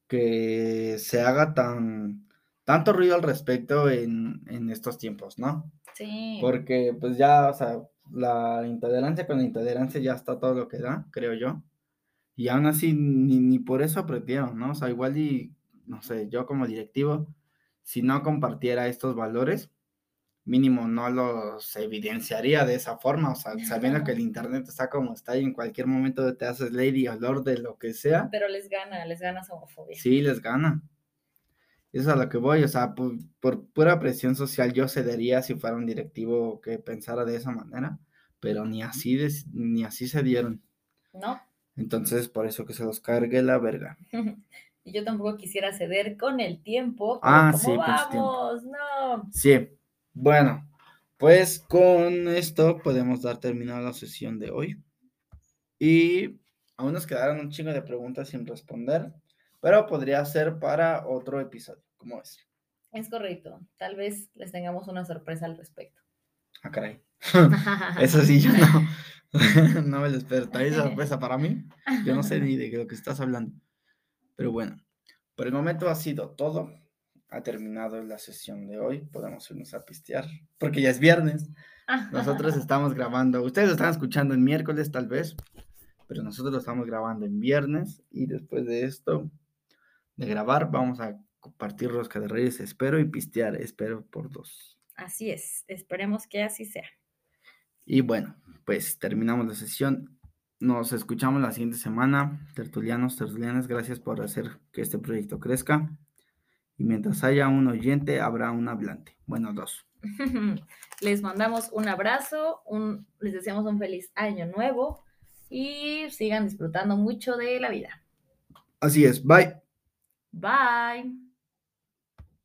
que se haga tan, tanto ruido al respecto en, en, estos tiempos, ¿no? Sí. Porque pues ya, o sea, la intolerancia con la intolerancia ya está todo lo que da, creo yo. Y aún así, ni, ni por eso aprendieron, ¿no? O sea, igual y, no sé, yo como directivo, si no compartiera estos valores, mínimo no los evidenciaría de esa forma, o sea, sabiendo que el Internet está como está y en cualquier momento te haces lady olor de lo que sea. Pero les gana, les gana su homofobia. Sí, les gana. Eso es a lo que voy, o sea, por, por, pura presión social yo cedería si fuera un directivo que pensara de esa manera, pero ni así, ni así se dieron. No. Entonces, por eso que se los cargue la verga. y yo tampoco quisiera ceder con el tiempo. Ah, sí, vamos? No. Sí, bueno, pues con esto podemos dar terminada la sesión de hoy. Y aún nos quedaron un chingo de preguntas sin responder, pero podría ser para otro episodio, ¿cómo es? Es correcto, tal vez les tengamos una sorpresa al respecto. Ah, caray. Eso sí, yo no, no me lo espero. ¿Traes sorpresa para mí? Yo no sé ni de lo que estás hablando. Pero bueno, por el momento ha sido todo. Ha terminado la sesión de hoy. Podemos irnos a pistear porque ya es viernes. Nosotros estamos grabando. Ustedes lo están escuchando en miércoles tal vez, pero nosotros lo estamos grabando en viernes y después de esto, de grabar, vamos a compartir rosca de reyes. Espero y pistear. Espero por dos. Así es. Esperemos que así sea. Y bueno, pues terminamos la sesión. Nos escuchamos la siguiente semana. Tertulianos, tertulianas, gracias por hacer que este proyecto crezca. Y mientras haya un oyente, habrá un hablante. Bueno, dos. Les mandamos un abrazo, un, les deseamos un feliz año nuevo y sigan disfrutando mucho de la vida. Así es, bye. Bye.